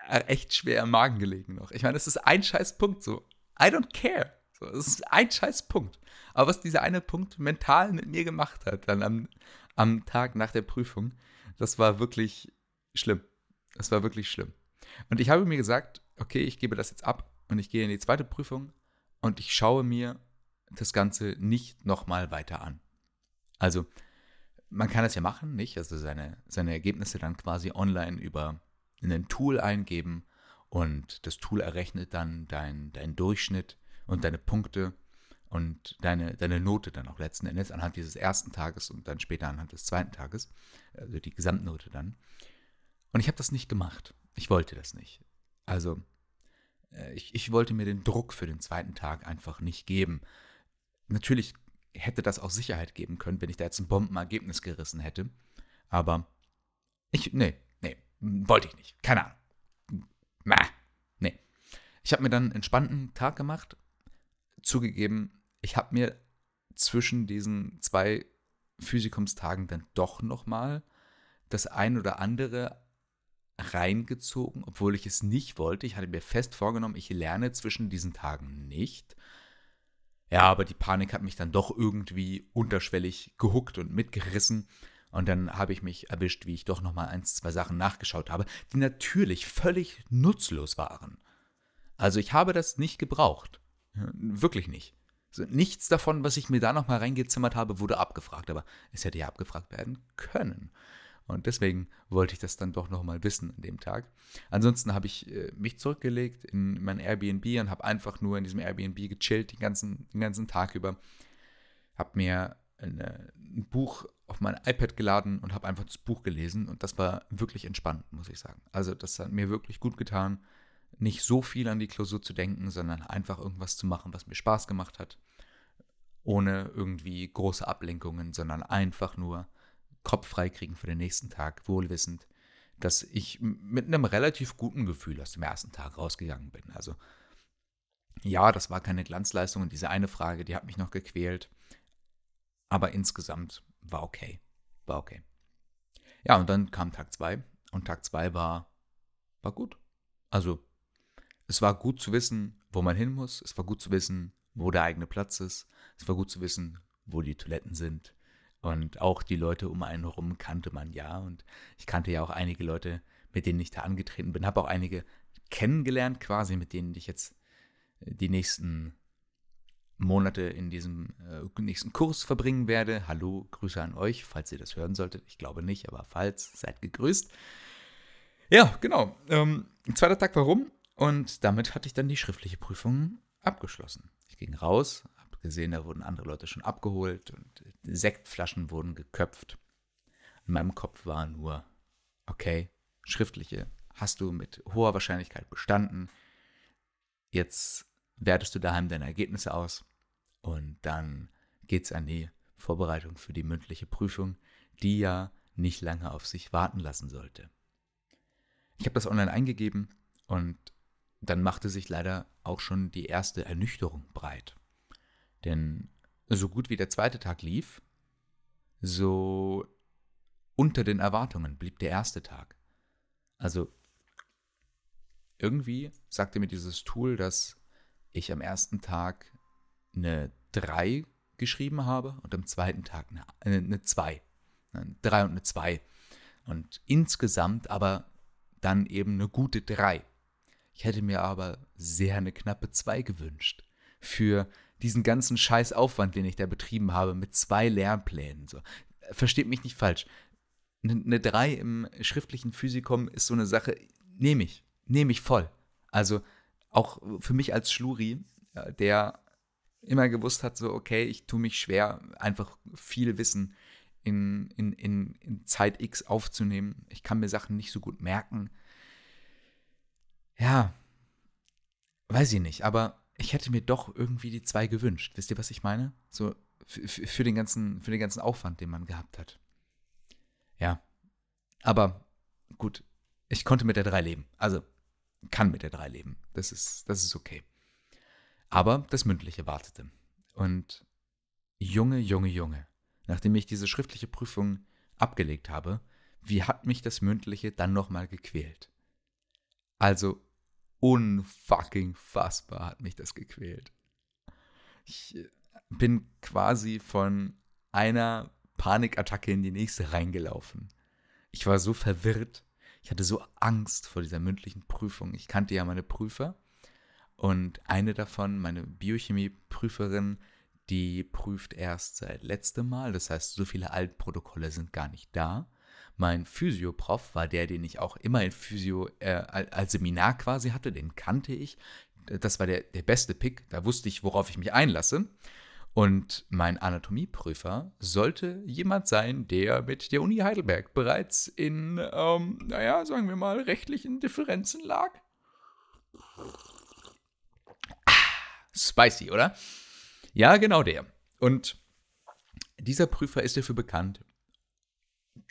A: äh, echt schwer im Magen gelegen noch. Ich meine, das ist ein scheiß Punkt so. I don't care. So, das ist ein scheiß Punkt. Aber was dieser eine Punkt mental mit mir gemacht hat, dann am, am Tag nach der Prüfung, das war wirklich schlimm. Das war wirklich schlimm. Und ich habe mir gesagt, okay, ich gebe das jetzt ab und ich gehe in die zweite Prüfung und ich schaue mir das Ganze nicht nochmal weiter an. Also, man kann es ja machen, nicht? Also seine, seine Ergebnisse dann quasi online über ein Tool eingeben und das Tool errechnet dann deinen dein Durchschnitt und deine Punkte und deine, deine Note dann auch letzten Endes anhand dieses ersten Tages und dann später anhand des zweiten Tages, also die Gesamtnote dann. Und ich habe das nicht gemacht. Ich wollte das nicht. Also, äh, ich, ich wollte mir den Druck für den zweiten Tag einfach nicht geben. Natürlich hätte das auch Sicherheit geben können, wenn ich da jetzt ein Bombenergebnis gerissen hätte. Aber ich, nee, nee, wollte ich nicht. Keine Ahnung. Nah, nee. Ich habe mir dann einen entspannten Tag gemacht. Zugegeben, ich habe mir zwischen diesen zwei Physikumstagen dann doch nochmal das ein oder andere reingezogen, obwohl ich es nicht wollte. Ich hatte mir fest vorgenommen, ich lerne zwischen diesen Tagen nicht. Ja, aber die Panik hat mich dann doch irgendwie unterschwellig gehuckt und mitgerissen. Und dann habe ich mich erwischt, wie ich doch nochmal eins, zwei Sachen nachgeschaut habe, die natürlich völlig nutzlos waren. Also ich habe das nicht gebraucht. Wirklich nicht. Nichts davon, was ich mir da nochmal reingezimmert habe, wurde abgefragt. Aber es hätte ja abgefragt werden können. Und deswegen wollte ich das dann doch nochmal wissen an dem Tag. Ansonsten habe ich äh, mich zurückgelegt in mein Airbnb und habe einfach nur in diesem Airbnb gechillt den ganzen, den ganzen Tag über. Habe mir eine, ein Buch auf mein iPad geladen und habe einfach das Buch gelesen. Und das war wirklich entspannt, muss ich sagen. Also das hat mir wirklich gut getan, nicht so viel an die Klausur zu denken, sondern einfach irgendwas zu machen, was mir Spaß gemacht hat. Ohne irgendwie große Ablenkungen, sondern einfach nur Kopf freikriegen für den nächsten Tag, wohlwissend, dass ich mit einem relativ guten Gefühl aus dem ersten Tag rausgegangen bin. Also ja, das war keine Glanzleistung und diese eine Frage, die hat mich noch gequält. Aber insgesamt war okay. War okay. Ja, und dann kam Tag 2 und Tag 2 war, war gut. Also, es war gut zu wissen, wo man hin muss. Es war gut zu wissen, wo der eigene Platz ist. Es war gut zu wissen, wo die Toiletten sind. Und auch die Leute um einen herum kannte man ja. Und ich kannte ja auch einige Leute, mit denen ich da angetreten bin. Habe auch einige kennengelernt, quasi, mit denen ich jetzt äh, die nächsten Monate in diesem äh, nächsten Kurs verbringen werde. Hallo, Grüße an euch, falls ihr das hören solltet. Ich glaube nicht, aber falls, seid gegrüßt. Ja, genau. Ähm, zweiter Tag warum? Und damit hatte ich dann die schriftliche Prüfung abgeschlossen. Ich ging raus, gesehen, da wurden andere Leute schon abgeholt und Sektflaschen wurden geköpft. In meinem Kopf war nur, okay, schriftliche hast du mit hoher Wahrscheinlichkeit bestanden. Jetzt wertest du daheim deine Ergebnisse aus und dann geht's an die Vorbereitung für die mündliche Prüfung, die ja nicht lange auf sich warten lassen sollte. Ich habe das online eingegeben und dann machte sich leider auch schon die erste Ernüchterung breit. Denn so gut wie der zweite Tag lief, so unter den Erwartungen blieb der erste Tag. Also irgendwie sagte mir dieses Tool, dass ich am ersten Tag eine 3 geschrieben habe und am zweiten Tag eine, eine 2. Eine 3 und eine 2. Und insgesamt aber dann eben eine gute 3. Ich hätte mir aber sehr eine knappe 2 gewünscht. Für diesen ganzen Scheißaufwand, den ich da betrieben habe, mit zwei Lehrplänen. So. Versteht mich nicht falsch. Eine 3 im schriftlichen Physikum ist so eine Sache, nehme ich, nehme ich voll. Also auch für mich als Schluri, der immer gewusst hat, so, okay, ich tue mich schwer, einfach viel Wissen in, in, in, in Zeit X aufzunehmen. Ich kann mir Sachen nicht so gut merken. Ja, weiß ich nicht, aber ich hätte mir doch irgendwie die zwei gewünscht. Wisst ihr, was ich meine? So für den ganzen, für den ganzen Aufwand, den man gehabt hat. Ja. Aber gut, ich konnte mit der drei leben. Also kann mit der drei leben. Das ist, das ist okay. Aber das Mündliche wartete. Und Junge, Junge, Junge, nachdem ich diese schriftliche Prüfung abgelegt habe, wie hat mich das Mündliche dann nochmal gequält? Also unfucking fassbar hat mich das gequält. Ich äh, bin quasi von einer Panikattacke in die nächste reingelaufen. Ich war so verwirrt. Ich hatte so Angst vor dieser mündlichen Prüfung. Ich kannte ja meine Prüfer. Und eine davon, meine Biochemie-Prüferin, die prüft erst seit letztem Mal. Das heißt, so viele Altprotokolle sind gar nicht da. Mein Physioprof war der, den ich auch immer in Physio äh, als Seminar quasi hatte, den kannte ich. Das war der, der beste Pick, da wusste ich, worauf ich mich einlasse. Und mein Anatomieprüfer sollte jemand sein, der mit der Uni Heidelberg bereits in, ähm, naja, sagen wir mal, rechtlichen Differenzen lag. Ah, spicy, oder? Ja, genau der. Und dieser Prüfer ist dafür bekannt,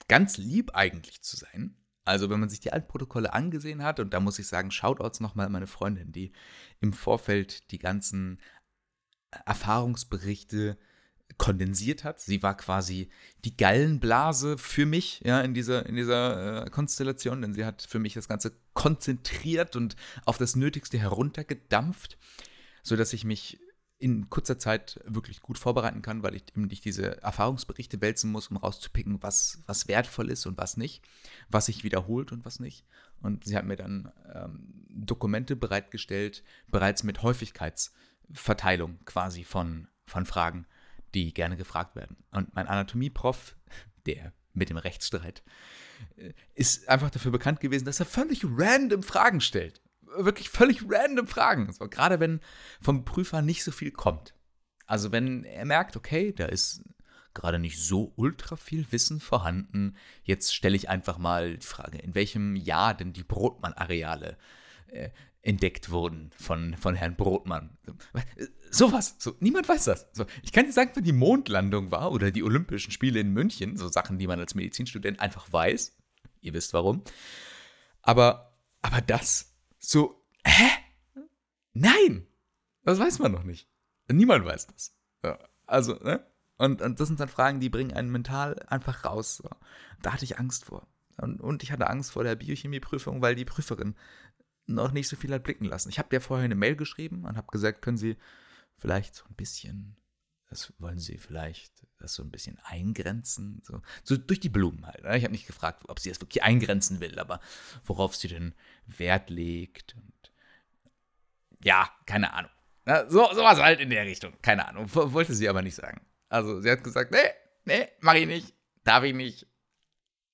A: ganz lieb eigentlich zu sein. Also wenn man sich die Altprotokolle angesehen hat, und da muss ich sagen, Shoutouts nochmal an meine Freundin, die im Vorfeld die ganzen Erfahrungsberichte kondensiert hat. Sie war quasi die Gallenblase für mich, ja, in dieser, in dieser äh, Konstellation, denn sie hat für mich das Ganze konzentriert und auf das Nötigste heruntergedampft, sodass ich mich in kurzer Zeit wirklich gut vorbereiten kann, weil ich eben nicht diese Erfahrungsberichte wälzen muss, um rauszupicken, was, was wertvoll ist und was nicht, was sich wiederholt und was nicht. Und sie hat mir dann ähm, Dokumente bereitgestellt, bereits mit Häufigkeitsverteilung quasi von, von Fragen, die gerne gefragt werden. Und mein Anatomieprof, der mit dem Rechtsstreit, äh, ist einfach dafür bekannt gewesen, dass er völlig random Fragen stellt wirklich völlig random Fragen. So, gerade wenn vom Prüfer nicht so viel kommt. Also wenn er merkt, okay, da ist gerade nicht so ultra viel Wissen vorhanden, jetzt stelle ich einfach mal die Frage, in welchem Jahr denn die Brotmann-Areale äh, entdeckt wurden von, von Herrn Brotmann. Sowas. So, niemand weiß das. So, ich kann dir sagen, wann die Mondlandung war oder die Olympischen Spiele in München. So Sachen, die man als Medizinstudent einfach weiß. Ihr wisst warum. Aber, aber das so, hä? Nein! Das weiß man noch nicht. Niemand weiß das. Ja, also, ne? Und, und das sind dann Fragen, die bringen einen mental einfach raus. So. Da hatte ich Angst vor. Und, und ich hatte Angst vor der Biochemieprüfung, weil die Prüferin noch nicht so viel hat blicken lassen. Ich habe der vorher eine Mail geschrieben und habe gesagt, können Sie vielleicht so ein bisschen, das wollen Sie vielleicht das so ein bisschen eingrenzen, so, so durch die Blumen halt. Ne? Ich habe nicht gefragt, ob sie das wirklich eingrenzen will, aber worauf sie denn Wert legt und ja, keine Ahnung. Na, so, sowas halt in der Richtung. Keine Ahnung. Wollte sie aber nicht sagen. Also, sie hat gesagt, nee, nee, mach ich nicht. Darf ich nicht.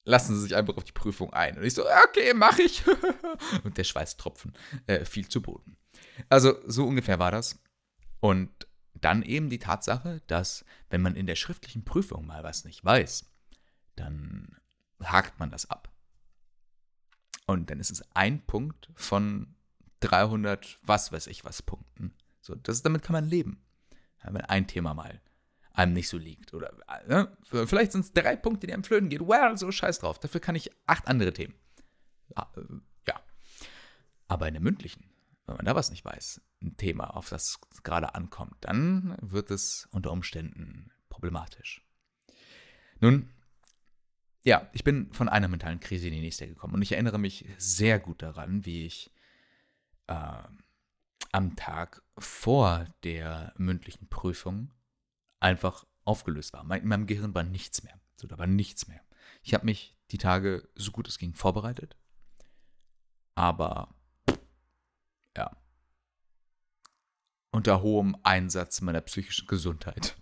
A: Lassen Sie sich einfach auf die Prüfung ein. Und ich so, okay, mach ich. und der Schweißtropfen äh, fiel zu Boden. Also, so ungefähr war das. Und dann eben die Tatsache, dass wenn man in der schriftlichen Prüfung mal was nicht weiß, dann hakt man das ab. Und dann ist es ein Punkt von 300, was weiß ich was Punkten. So, das, damit kann man leben. Ja, wenn ein Thema mal einem nicht so liegt. Oder äh, vielleicht sind es drei Punkte, die einem flöten gehen. Well, so scheiß drauf. Dafür kann ich acht andere Themen. Ja. Äh, Aber in der mündlichen, wenn man da was nicht weiß, ein Thema, auf das es gerade ankommt, dann wird es unter Umständen problematisch. Nun, ja, ich bin von einer mentalen Krise in die nächste gekommen und ich erinnere mich sehr gut daran, wie ich äh, am Tag vor der mündlichen Prüfung einfach aufgelöst war. In meinem Gehirn war nichts mehr. So, da war nichts mehr. Ich habe mich die Tage so gut es ging vorbereitet, aber ja, unter hohem Einsatz meiner psychischen Gesundheit.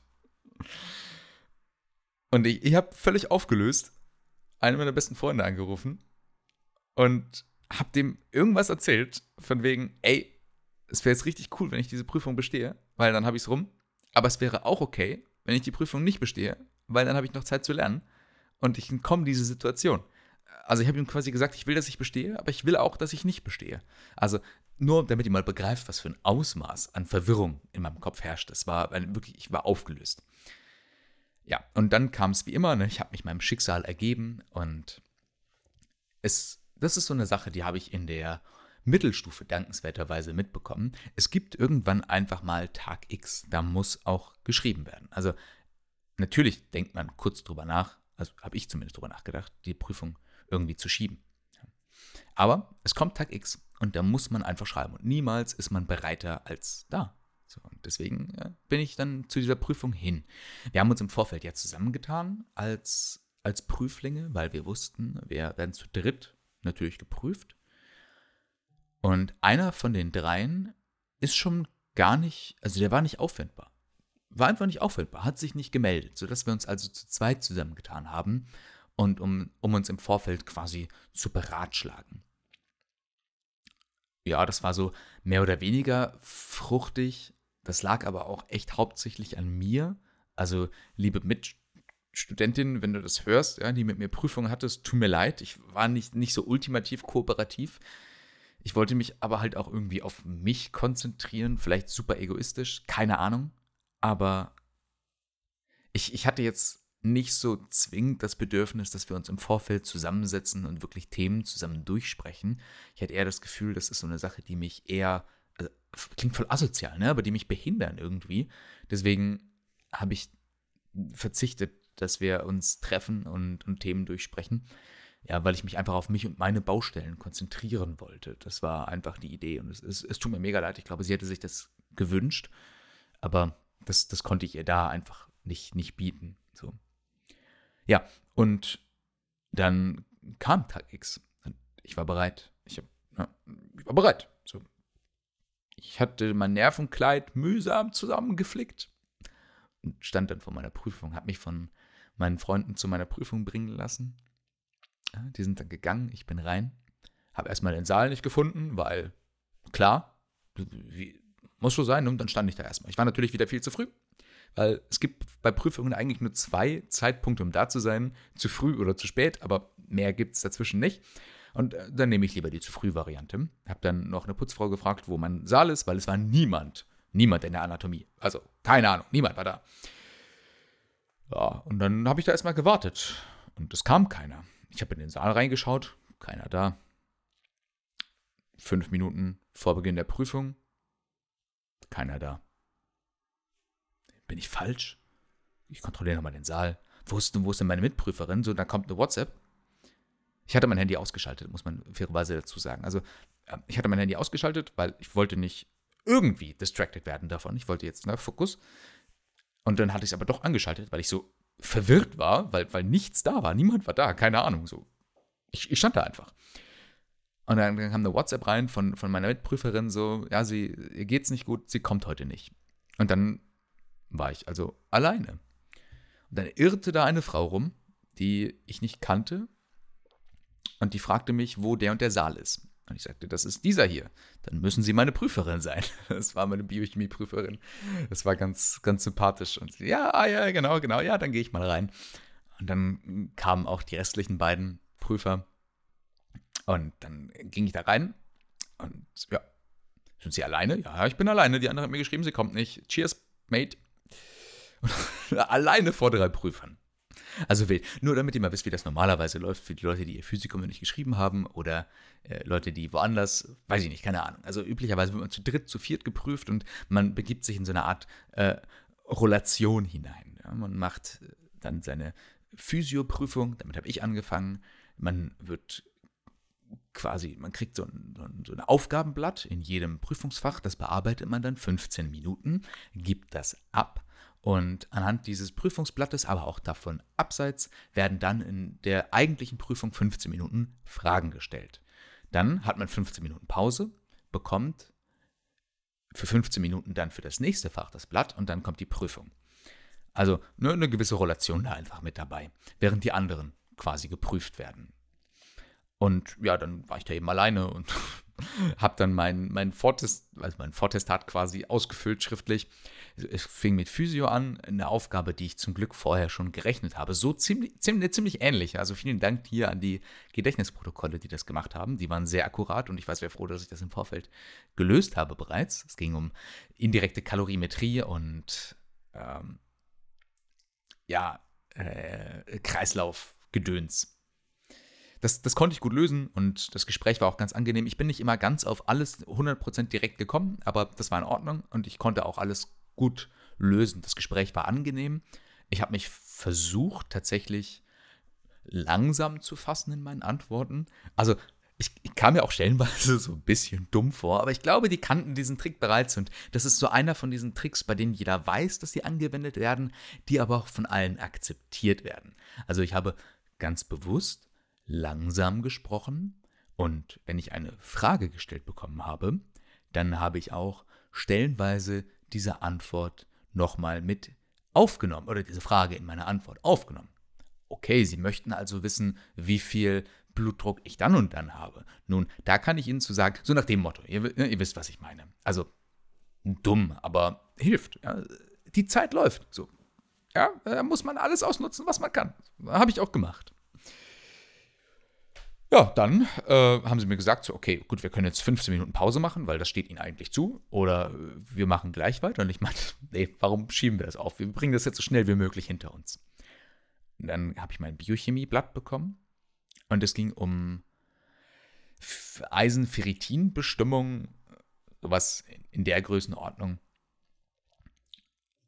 A: Und ich, ich habe völlig aufgelöst, einen meiner besten Freunde angerufen und habe dem irgendwas erzählt, von wegen, ey, es wäre jetzt richtig cool, wenn ich diese Prüfung bestehe, weil dann habe ich es rum. Aber es wäre auch okay, wenn ich die Prüfung nicht bestehe, weil dann habe ich noch Zeit zu lernen und ich komme in diese Situation. Also ich habe ihm quasi gesagt, ich will, dass ich bestehe, aber ich will auch, dass ich nicht bestehe. Also nur damit ihr mal begreift, was für ein Ausmaß an Verwirrung in meinem Kopf herrscht. Das war wirklich, ich war aufgelöst. Ja, und dann kam es wie immer, ne? ich habe mich meinem Schicksal ergeben und es, das ist so eine Sache, die habe ich in der Mittelstufe dankenswerterweise mitbekommen. Es gibt irgendwann einfach mal Tag X, da muss auch geschrieben werden. Also natürlich denkt man kurz drüber nach, also habe ich zumindest drüber nachgedacht, die Prüfung irgendwie zu schieben. Aber es kommt Tag X und da muss man einfach schreiben. Und niemals ist man bereiter als da. So, und deswegen ja, bin ich dann zu dieser Prüfung hin. Wir haben uns im Vorfeld ja zusammengetan als, als Prüflinge, weil wir wussten, wir werden zu dritt natürlich geprüft. Und einer von den dreien ist schon gar nicht, also der war nicht auffindbar. War einfach nicht auffindbar, hat sich nicht gemeldet, sodass wir uns also zu zweit zusammengetan haben und um, um uns im Vorfeld quasi zu beratschlagen ja, das war so mehr oder weniger fruchtig. Das lag aber auch echt hauptsächlich an mir. Also, liebe Mitstudentin, wenn du das hörst, ja, die mit mir Prüfungen hattest, tut mir leid. Ich war nicht, nicht so ultimativ kooperativ. Ich wollte mich aber halt auch irgendwie auf mich konzentrieren. Vielleicht super egoistisch, keine Ahnung. Aber ich, ich hatte jetzt nicht so zwingend das Bedürfnis, dass wir uns im Vorfeld zusammensetzen und wirklich Themen zusammen durchsprechen. Ich hatte eher das Gefühl, das ist so eine Sache, die mich eher, also, klingt voll asozial, ne? aber die mich behindern irgendwie. Deswegen habe ich verzichtet, dass wir uns treffen und, und Themen durchsprechen. Ja, weil ich mich einfach auf mich und meine Baustellen konzentrieren wollte. Das war einfach die Idee. Und es, es, es tut mir mega leid. Ich glaube, sie hätte sich das gewünscht. Aber das, das konnte ich ihr da einfach nicht, nicht bieten. So. Ja, und dann kam Tag X. Ich war bereit. Ich, ja, ich war bereit. So. Ich hatte mein Nervenkleid mühsam zusammengeflickt und stand dann vor meiner Prüfung, habe mich von meinen Freunden zu meiner Prüfung bringen lassen. Ja, die sind dann gegangen, ich bin rein, habe erstmal den Saal nicht gefunden, weil klar, wie, muss so sein, und dann stand ich da erstmal. Ich war natürlich wieder viel zu früh, weil es gibt bei Prüfungen eigentlich nur zwei Zeitpunkte, um da zu sein, zu früh oder zu spät, aber mehr gibt es dazwischen nicht. Und äh, dann nehme ich lieber die zu früh Variante. Habe dann noch eine Putzfrau gefragt, wo mein Saal ist, weil es war niemand, niemand in der Anatomie. Also keine Ahnung, niemand war da. Ja, und dann habe ich da erstmal gewartet und es kam keiner. Ich habe in den Saal reingeschaut, keiner da. Fünf Minuten vor Beginn der Prüfung, keiner da. Bin ich falsch? Ich kontrolliere nochmal den Saal. Wo ist, wo ist denn meine Mitprüferin? So, dann kommt eine WhatsApp. Ich hatte mein Handy ausgeschaltet, muss man fairerweise dazu sagen. Also, ähm, ich hatte mein Handy ausgeschaltet, weil ich wollte nicht irgendwie distracted werden davon. Ich wollte jetzt, ne, Fokus. Und dann hatte ich es aber doch angeschaltet, weil ich so verwirrt war, weil, weil nichts da war. Niemand war da, keine Ahnung. So. Ich, ich stand da einfach. Und dann, kam eine WhatsApp rein von, von meiner Mitprüferin, so, ja, sie, ihr geht's nicht gut, sie kommt heute nicht. Und dann war ich also alleine. Und dann irrte da eine Frau rum, die ich nicht kannte, und die fragte mich, wo der und der Saal ist. Und ich sagte, das ist dieser hier. Dann müssen Sie meine Prüferin sein. Das war meine Biochemie-Prüferin. Das war ganz, ganz sympathisch. Und sie, ja, ah, ja, genau, genau, ja, dann gehe ich mal rein. Und dann kamen auch die restlichen beiden Prüfer. Und dann ging ich da rein. Und ja, sind Sie alleine? Ja, ich bin alleine. Die andere hat mir geschrieben, sie kommt nicht. Cheers, Mate. alleine vor drei Prüfern. Also wild. Nur damit ihr mal wisst, wie das normalerweise läuft für die Leute, die ihr Physikum nicht geschrieben haben oder äh, Leute, die woanders, weiß ich nicht, keine Ahnung. Also üblicherweise wird man zu dritt, zu viert geprüft und man begibt sich in so eine Art äh, Rollation hinein. Ja? Man macht dann seine Physioprüfung, damit habe ich angefangen. Man wird quasi, man kriegt so ein, so ein, Aufgabenblatt in jedem Prüfungsfach, das bearbeitet man dann 15 Minuten, gibt das ab und anhand dieses Prüfungsblattes, aber auch davon abseits, werden dann in der eigentlichen Prüfung 15 Minuten Fragen gestellt. Dann hat man 15 Minuten Pause, bekommt für 15 Minuten dann für das nächste Fach das Blatt und dann kommt die Prüfung. Also nur eine gewisse Relation da einfach mit dabei, während die anderen quasi geprüft werden. Und ja, dann war ich da eben alleine und habe dann mein, mein, Vortest, also mein Vortestat quasi ausgefüllt schriftlich. Es fing mit Physio an, eine Aufgabe, die ich zum Glück vorher schon gerechnet habe. So ziemlich, ziemlich, ziemlich ähnlich. Also vielen Dank hier an die Gedächtnisprotokolle, die das gemacht haben. Die waren sehr akkurat und ich war sehr froh, dass ich das im Vorfeld gelöst habe bereits. Es ging um indirekte Kalorimetrie und ähm, ja, äh, Kreislaufgedöns das, das konnte ich gut lösen und das Gespräch war auch ganz angenehm. Ich bin nicht immer ganz auf alles 100% direkt gekommen, aber das war in Ordnung und ich konnte auch alles gut lösen. Das Gespräch war angenehm. Ich habe mich versucht, tatsächlich langsam zu fassen in meinen Antworten. Also ich, ich, kam mir auch stellenweise so ein bisschen dumm vor, aber ich glaube, die kannten diesen Trick bereits und das ist so einer von diesen Tricks, bei denen jeder weiß, dass sie angewendet werden, die aber auch von allen akzeptiert werden. Also ich habe ganz bewusst langsam gesprochen und wenn ich eine Frage gestellt bekommen habe, dann habe ich auch stellenweise diese Antwort nochmal mit aufgenommen oder diese Frage in meiner Antwort aufgenommen. Okay, Sie möchten also wissen, wie viel Blutdruck ich dann und dann habe. Nun, da kann ich Ihnen zu sagen, so nach dem Motto, ihr, ihr wisst, was ich meine. Also dumm, aber hilft. Ja. Die Zeit läuft. So. Ja, da muss man alles ausnutzen, was man kann. Habe ich auch gemacht. Ja, dann äh, haben sie mir gesagt, so, okay, gut, wir können jetzt 15 Minuten Pause machen, weil das steht ihnen eigentlich zu. Oder äh, wir machen gleich weiter. Und ich meinte, nee, warum schieben wir das auf? Wir bringen das jetzt so schnell wie möglich hinter uns. Und dann habe ich mein Biochemieblatt bekommen. Und es ging um Eisenferritin-Bestimmung, sowas in der Größenordnung.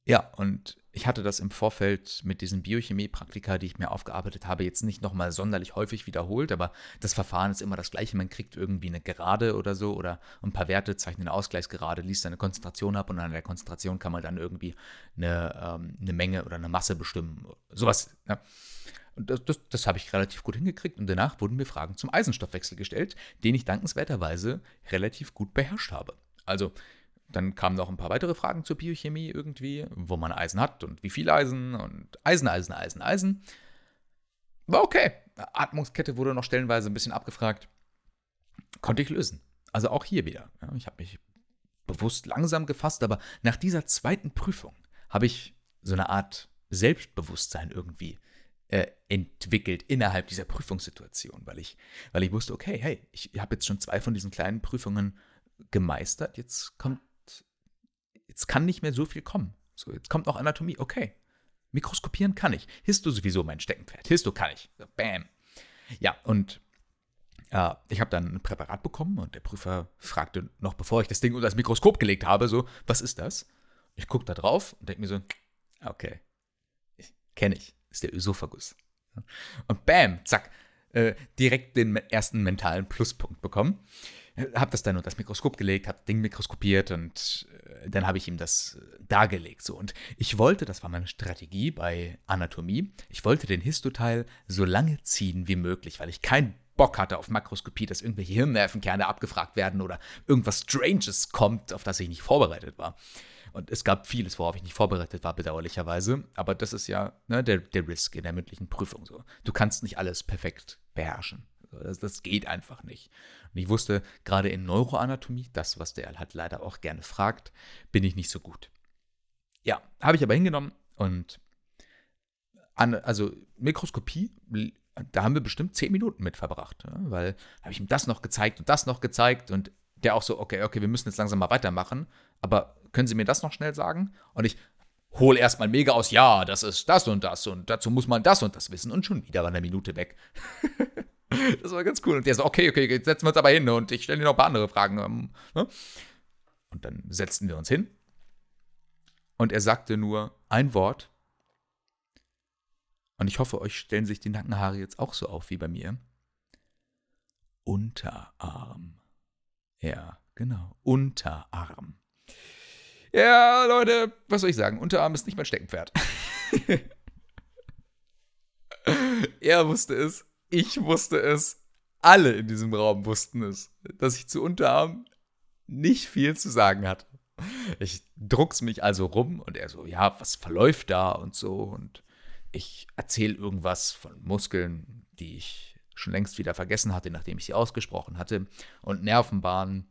A: Ja, und ich hatte das im Vorfeld mit diesen Biochemie-Praktika, die ich mir aufgearbeitet habe, jetzt nicht nochmal sonderlich häufig wiederholt, aber das Verfahren ist immer das gleiche. Man kriegt irgendwie eine Gerade oder so oder ein paar Werte, zeichnet eine Ausgleichsgerade, liest eine Konzentration ab und an der Konzentration kann man dann irgendwie eine, ähm, eine Menge oder eine Masse bestimmen. Sowas. Ja. Und das, das, das habe ich relativ gut hingekriegt und danach wurden mir Fragen zum Eisenstoffwechsel gestellt, den ich dankenswerterweise relativ gut beherrscht habe. Also dann kamen noch ein paar weitere Fragen zur Biochemie irgendwie, wo man Eisen hat und wie viel Eisen und Eisen, Eisen, Eisen, Eisen. War okay. Atmungskette wurde noch stellenweise ein bisschen abgefragt. Konnte ich lösen. Also auch hier wieder. Ja, ich habe mich bewusst langsam gefasst, aber nach dieser zweiten Prüfung habe ich so eine Art Selbstbewusstsein irgendwie äh, entwickelt innerhalb dieser Prüfungssituation, weil ich, weil ich wusste, okay, hey, ich habe jetzt schon zwei von diesen kleinen Prüfungen gemeistert, jetzt kommt jetzt kann nicht mehr so viel kommen. So, jetzt kommt noch Anatomie, okay. Mikroskopieren kann ich. Histo sowieso mein Steckenpferd. Histo kann ich. So, bam. Ja, und äh, ich habe dann ein Präparat bekommen und der Prüfer fragte noch, bevor ich das Ding unter das Mikroskop gelegt habe, so, was ist das? Ich gucke da drauf und denke mir so, okay, kenne ich, ist der Ösophagus. Und bam, zack, äh, direkt den ersten mentalen Pluspunkt bekommen habe das dann unter das Mikroskop gelegt, habe das Ding mikroskopiert und äh, dann habe ich ihm das äh, dargelegt. So. Und ich wollte, das war meine Strategie bei Anatomie, ich wollte den Histoteil so lange ziehen wie möglich, weil ich keinen Bock hatte auf Makroskopie, dass irgendwelche Hirnnervenkerne abgefragt werden oder irgendwas Stranges kommt, auf das ich nicht vorbereitet war. Und es gab vieles, worauf ich nicht vorbereitet war, bedauerlicherweise. Aber das ist ja ne, der, der Risk in der mündlichen Prüfung so. Du kannst nicht alles perfekt beherrschen. Das, das geht einfach nicht. Und ich wusste, gerade in Neuroanatomie, das, was der halt leider auch gerne fragt, bin ich nicht so gut. Ja, habe ich aber hingenommen und an, also Mikroskopie, da haben wir bestimmt zehn Minuten mit verbracht, ja, weil habe ich ihm das noch gezeigt und das noch gezeigt und der auch so, okay, okay, wir müssen jetzt langsam mal weitermachen, aber können Sie mir das noch schnell sagen? Und ich hole erstmal mega aus, ja, das ist das und das und dazu muss man das und das wissen und schon wieder war eine Minute weg. Das war ganz cool. Und der so, okay, okay, jetzt setzen wir uns aber hin und ich stelle dir noch ein paar andere Fragen. Ähm, ne? Und dann setzten wir uns hin. Und er sagte nur ein Wort. Und ich hoffe, euch stellen sich die Nackenhaare jetzt auch so auf wie bei mir. Unterarm. Ja, genau. Unterarm. Ja, Leute, was soll ich sagen? Unterarm ist nicht mein Steckenpferd. er wusste es ich wusste es, alle in diesem Raum wussten es, dass ich zu Unterarm nicht viel zu sagen hatte. Ich druck's mich also rum und er so, ja, was verläuft da und so und ich erzähle irgendwas von Muskeln, die ich schon längst wieder vergessen hatte, nachdem ich sie ausgesprochen hatte und Nervenbahnen,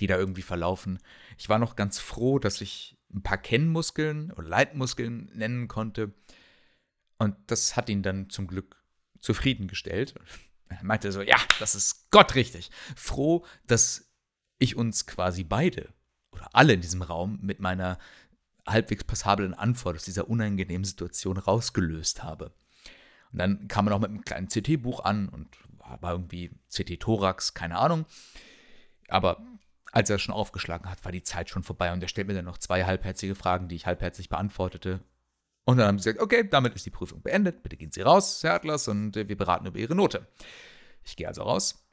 A: die da irgendwie verlaufen. Ich war noch ganz froh, dass ich ein paar Kennmuskeln oder Leitmuskeln nennen konnte und das hat ihn dann zum Glück zufriedengestellt. Er meinte so, ja, das ist Gott richtig. Froh, dass ich uns quasi beide oder alle in diesem Raum mit meiner halbwegs passablen Antwort aus dieser unangenehmen Situation rausgelöst habe. Und dann kam er noch mit einem kleinen CT-Buch an und war irgendwie CT-Thorax, keine Ahnung. Aber als er es schon aufgeschlagen hat, war die Zeit schon vorbei und er stellt mir dann noch zwei halbherzige Fragen, die ich halbherzig beantwortete und dann haben sie gesagt, okay, damit ist die Prüfung beendet. Bitte gehen Sie raus, Herr Atlas, und äh, wir beraten über Ihre Note. Ich gehe also raus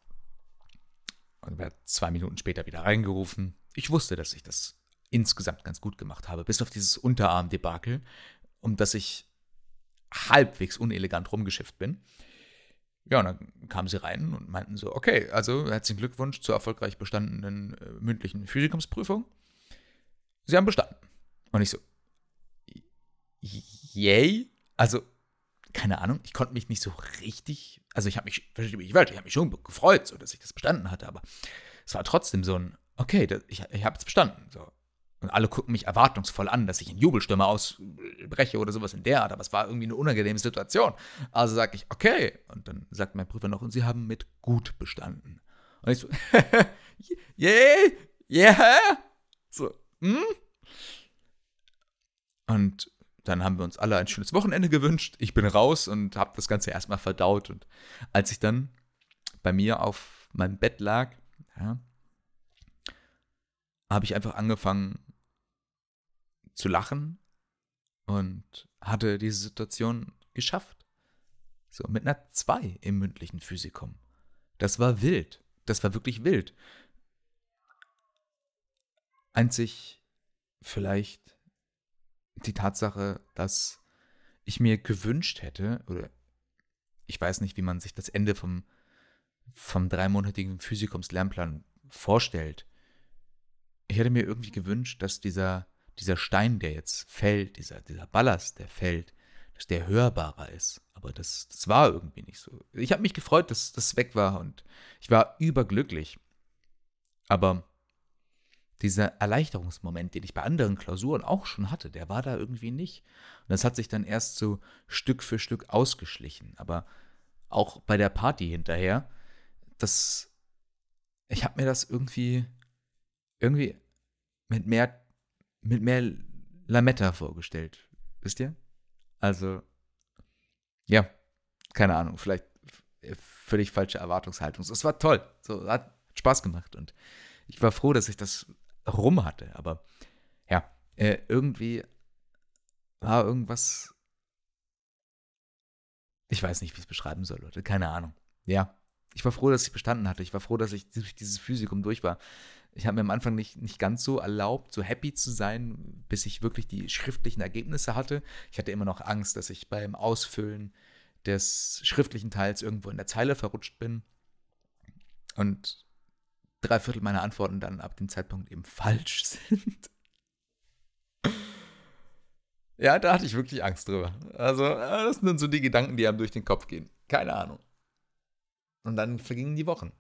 A: und werde zwei Minuten später wieder reingerufen. Ich wusste, dass ich das insgesamt ganz gut gemacht habe, bis auf dieses Unterarm-Debakel, um das ich halbwegs unelegant rumgeschifft bin. Ja, und dann kamen sie rein und meinten so, okay, also herzlichen Glückwunsch zur erfolgreich bestandenen äh, mündlichen Physikumsprüfung. Sie haben bestanden. Und ich so, yay. Also, keine Ahnung, ich konnte mich nicht so richtig, also ich habe mich, ich habe mich schon gefreut, so dass ich das bestanden hatte, aber es war trotzdem so ein, okay, das, ich, ich habe es bestanden. So. Und alle gucken mich erwartungsvoll an, dass ich in Jubelstürme ausbreche oder sowas in der Art. Aber es war irgendwie eine unangenehme Situation. Also sage ich, okay. Und dann sagt mein Prüfer noch, und sie haben mit gut bestanden. Und ich so, yeah, yeah. So, hm? Und dann haben wir uns alle ein schönes Wochenende gewünscht. Ich bin raus und habe das Ganze erstmal verdaut. Und als ich dann bei mir auf meinem Bett lag, ja, habe ich einfach angefangen zu lachen und hatte diese Situation geschafft. So, mit einer 2 im mündlichen Physikum. Das war wild. Das war wirklich wild. Einzig vielleicht die Tatsache, dass ich mir gewünscht hätte, oder ich weiß nicht, wie man sich das Ende vom, vom dreimonatigen Physikumslernplan vorstellt. Ich hätte mir irgendwie gewünscht, dass dieser, dieser Stein, der jetzt fällt, dieser, dieser Ballast, der fällt, dass der hörbarer ist. Aber das, das war irgendwie nicht so. Ich habe mich gefreut, dass das weg war und ich war überglücklich. Aber dieser Erleichterungsmoment, den ich bei anderen Klausuren auch schon hatte, der war da irgendwie nicht. Und das hat sich dann erst so Stück für Stück ausgeschlichen. Aber auch bei der Party hinterher, das, ich habe mir das irgendwie, irgendwie mit mehr, mit mehr Lametta vorgestellt. Wisst ihr? Also, ja, keine Ahnung, vielleicht völlig falsche Erwartungshaltung. Es war toll. So, hat Spaß gemacht. Und ich war froh, dass ich das rum hatte. Aber ja, äh, irgendwie war irgendwas. Ich weiß nicht, wie ich es beschreiben soll, Leute. Keine Ahnung. Ja, ich war froh, dass ich bestanden hatte. Ich war froh, dass ich durch dieses Physikum durch war. Ich habe mir am Anfang nicht, nicht ganz so erlaubt, so happy zu sein, bis ich wirklich die schriftlichen Ergebnisse hatte. Ich hatte immer noch Angst, dass ich beim Ausfüllen des schriftlichen Teils irgendwo in der Zeile verrutscht bin. Und drei Viertel meiner Antworten dann ab dem Zeitpunkt eben falsch sind. ja, da hatte ich wirklich Angst drüber. Also, äh, das sind dann so die Gedanken, die einem durch den Kopf gehen. Keine Ahnung. Und dann vergingen die Wochen.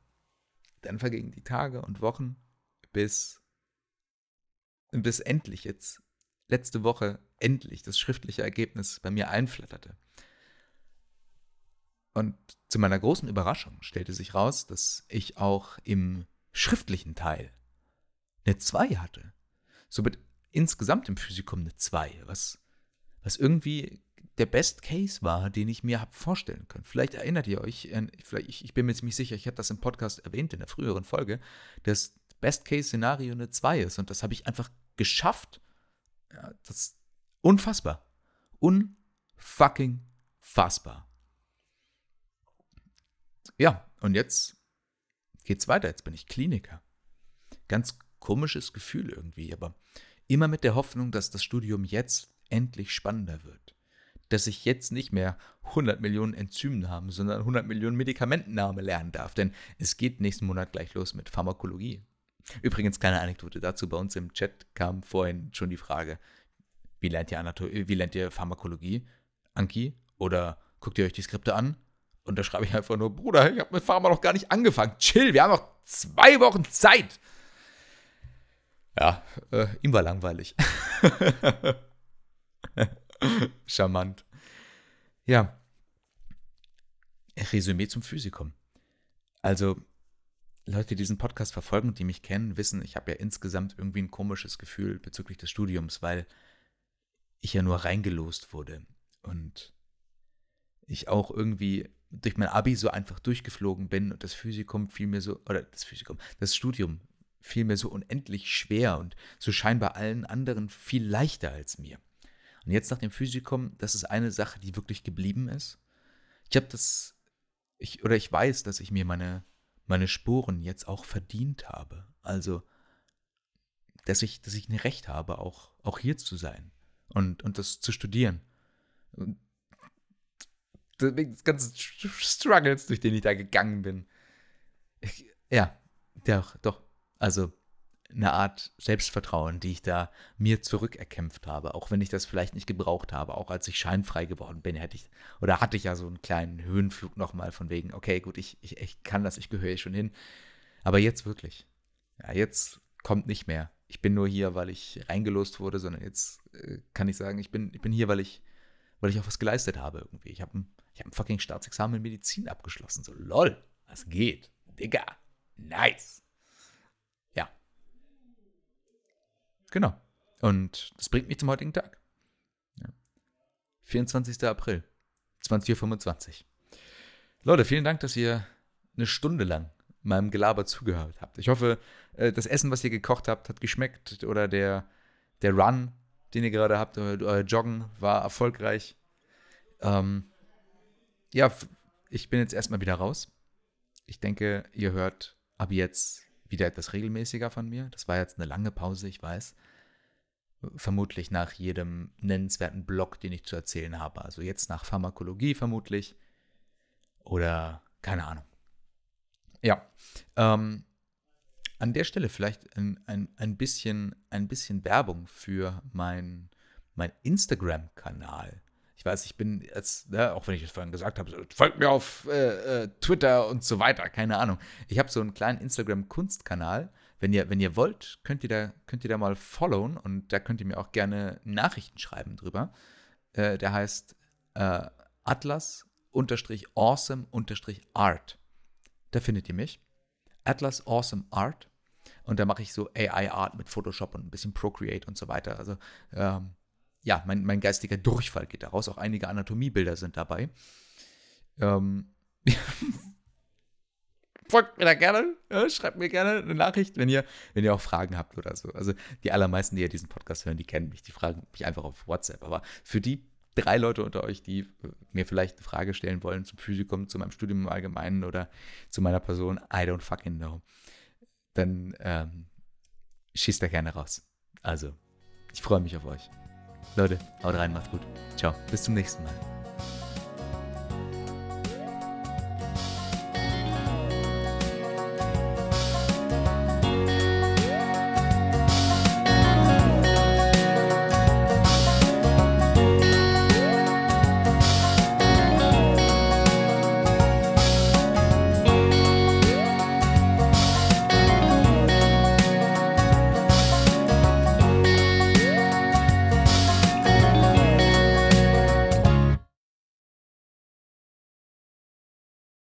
A: Dann vergingen die Tage und Wochen, bis, bis endlich jetzt, letzte Woche, endlich das schriftliche Ergebnis bei mir einflatterte. Und zu meiner großen Überraschung stellte sich raus, dass ich auch im schriftlichen Teil eine 2 hatte. Somit insgesamt im Physikum eine 2, was, was irgendwie der Best Case war, den ich mir habe vorstellen können. Vielleicht erinnert ihr euch, vielleicht, ich, ich bin mir ziemlich sicher, ich habe das im Podcast erwähnt in der früheren Folge, dass Best Case Szenario eine 2 ist und das habe ich einfach geschafft. Ja, das ist unfassbar. Unfucking fassbar. Ja, und jetzt geht's weiter. Jetzt bin ich Kliniker. Ganz komisches Gefühl irgendwie, aber immer mit der Hoffnung, dass das Studium jetzt endlich spannender wird. Dass ich jetzt nicht mehr 100 Millionen Enzymnamen, sondern 100 Millionen Medikamentennamen lernen darf, denn es geht nächsten Monat gleich los mit Pharmakologie. Übrigens, kleine Anekdote dazu, bei uns im Chat kam vorhin schon die Frage, wie lernt ihr, Anato wie lernt ihr Pharmakologie, Anki? Oder guckt ihr euch die Skripte an? Und da schreibe ich einfach nur, Bruder, ich habe mit Pharma noch gar nicht angefangen. Chill, wir haben noch zwei Wochen Zeit. Ja, äh, ihm war langweilig. Charmant. Ja. Resümee zum Physikum. Also, Leute, die diesen Podcast verfolgen und die mich kennen, wissen, ich habe ja insgesamt irgendwie ein komisches Gefühl bezüglich des Studiums, weil ich ja nur reingelost wurde. Und ich auch irgendwie durch mein Abi so einfach durchgeflogen bin und das Physikum fiel mir so, oder das Physikum, das Studium fiel mir so unendlich schwer und so scheinbar allen anderen viel leichter als mir. Und jetzt nach dem Physikum, das ist eine Sache, die wirklich geblieben ist. Ich habe das, ich, oder ich weiß, dass ich mir meine, meine Sporen jetzt auch verdient habe. Also, dass ich, dass ich ein Recht habe, auch, auch hier zu sein und, und das zu studieren. Und des ganzen Struggles, durch den ich da gegangen bin. Ich, ja, doch, doch. Also eine Art Selbstvertrauen, die ich da mir zurückerkämpft habe, auch wenn ich das vielleicht nicht gebraucht habe. Auch als ich scheinfrei geworden bin, hätte ich, oder hatte ich ja so einen kleinen Höhenflug nochmal von wegen, okay, gut, ich, ich, ich kann das, ich gehöre schon hin. Aber jetzt wirklich. Ja, jetzt kommt nicht mehr. ich bin nur hier, weil ich reingelost wurde, sondern jetzt äh, kann ich sagen, ich bin, ich bin hier, weil ich, weil ich auch was geleistet habe irgendwie. Ich habe ein, hab ein fucking Staatsexamen in Medizin abgeschlossen. So, lol, was geht? Digga, nice. Ja. Genau. Und das bringt mich zum heutigen Tag. Ja. 24. April, 20.25 Uhr. Leute, vielen Dank, dass ihr eine Stunde lang meinem Gelaber zugehört habt. Ich hoffe, äh, das Essen, was ihr gekocht habt, hat geschmeckt oder der, der Run, den ihr gerade habt, euer, Joggen war erfolgreich. Ähm, ja, ich bin jetzt erstmal wieder raus. Ich denke, ihr hört ab jetzt wieder etwas regelmäßiger von mir. Das war jetzt eine lange Pause, ich weiß. Vermutlich nach jedem nennenswerten Blog, den ich zu erzählen habe. Also jetzt nach Pharmakologie vermutlich. Oder keine Ahnung. Ja. Ähm, an der Stelle vielleicht ein, ein, ein, bisschen, ein bisschen Werbung für mein, mein Instagram-Kanal. Ich weiß, ich bin jetzt, ne, auch wenn ich es vorhin gesagt habe, folgt mir auf äh, äh, Twitter und so weiter, keine Ahnung. Ich habe so einen kleinen Instagram-Kunstkanal. Wenn ihr, wenn ihr wollt, könnt ihr, da, könnt ihr da mal followen und da könnt ihr mir auch gerne Nachrichten schreiben drüber. Äh, der heißt äh, Atlas-Awesome-Art. Da findet ihr mich. Atlas Awesome Art. Und da mache ich so AI-Art mit Photoshop und ein bisschen Procreate und so weiter. Also ähm, ja, mein, mein geistiger Durchfall geht daraus. Auch einige Anatomiebilder sind dabei. Ähm, folgt mir da gerne, ja, schreibt mir gerne eine Nachricht, wenn ihr, wenn ihr auch Fragen habt oder so. Also die allermeisten, die ja diesen Podcast hören, die kennen mich, die fragen mich einfach auf WhatsApp. Aber für die drei Leute unter euch, die äh, mir vielleicht eine Frage stellen wollen zum Physikum, zu meinem Studium im Allgemeinen oder zu meiner Person, I don't fucking know, dann ähm, schießt da gerne raus. Also, ich freue mich auf euch. Leute, haut rein, macht's gut. Ciao, bis zum nächsten Mal.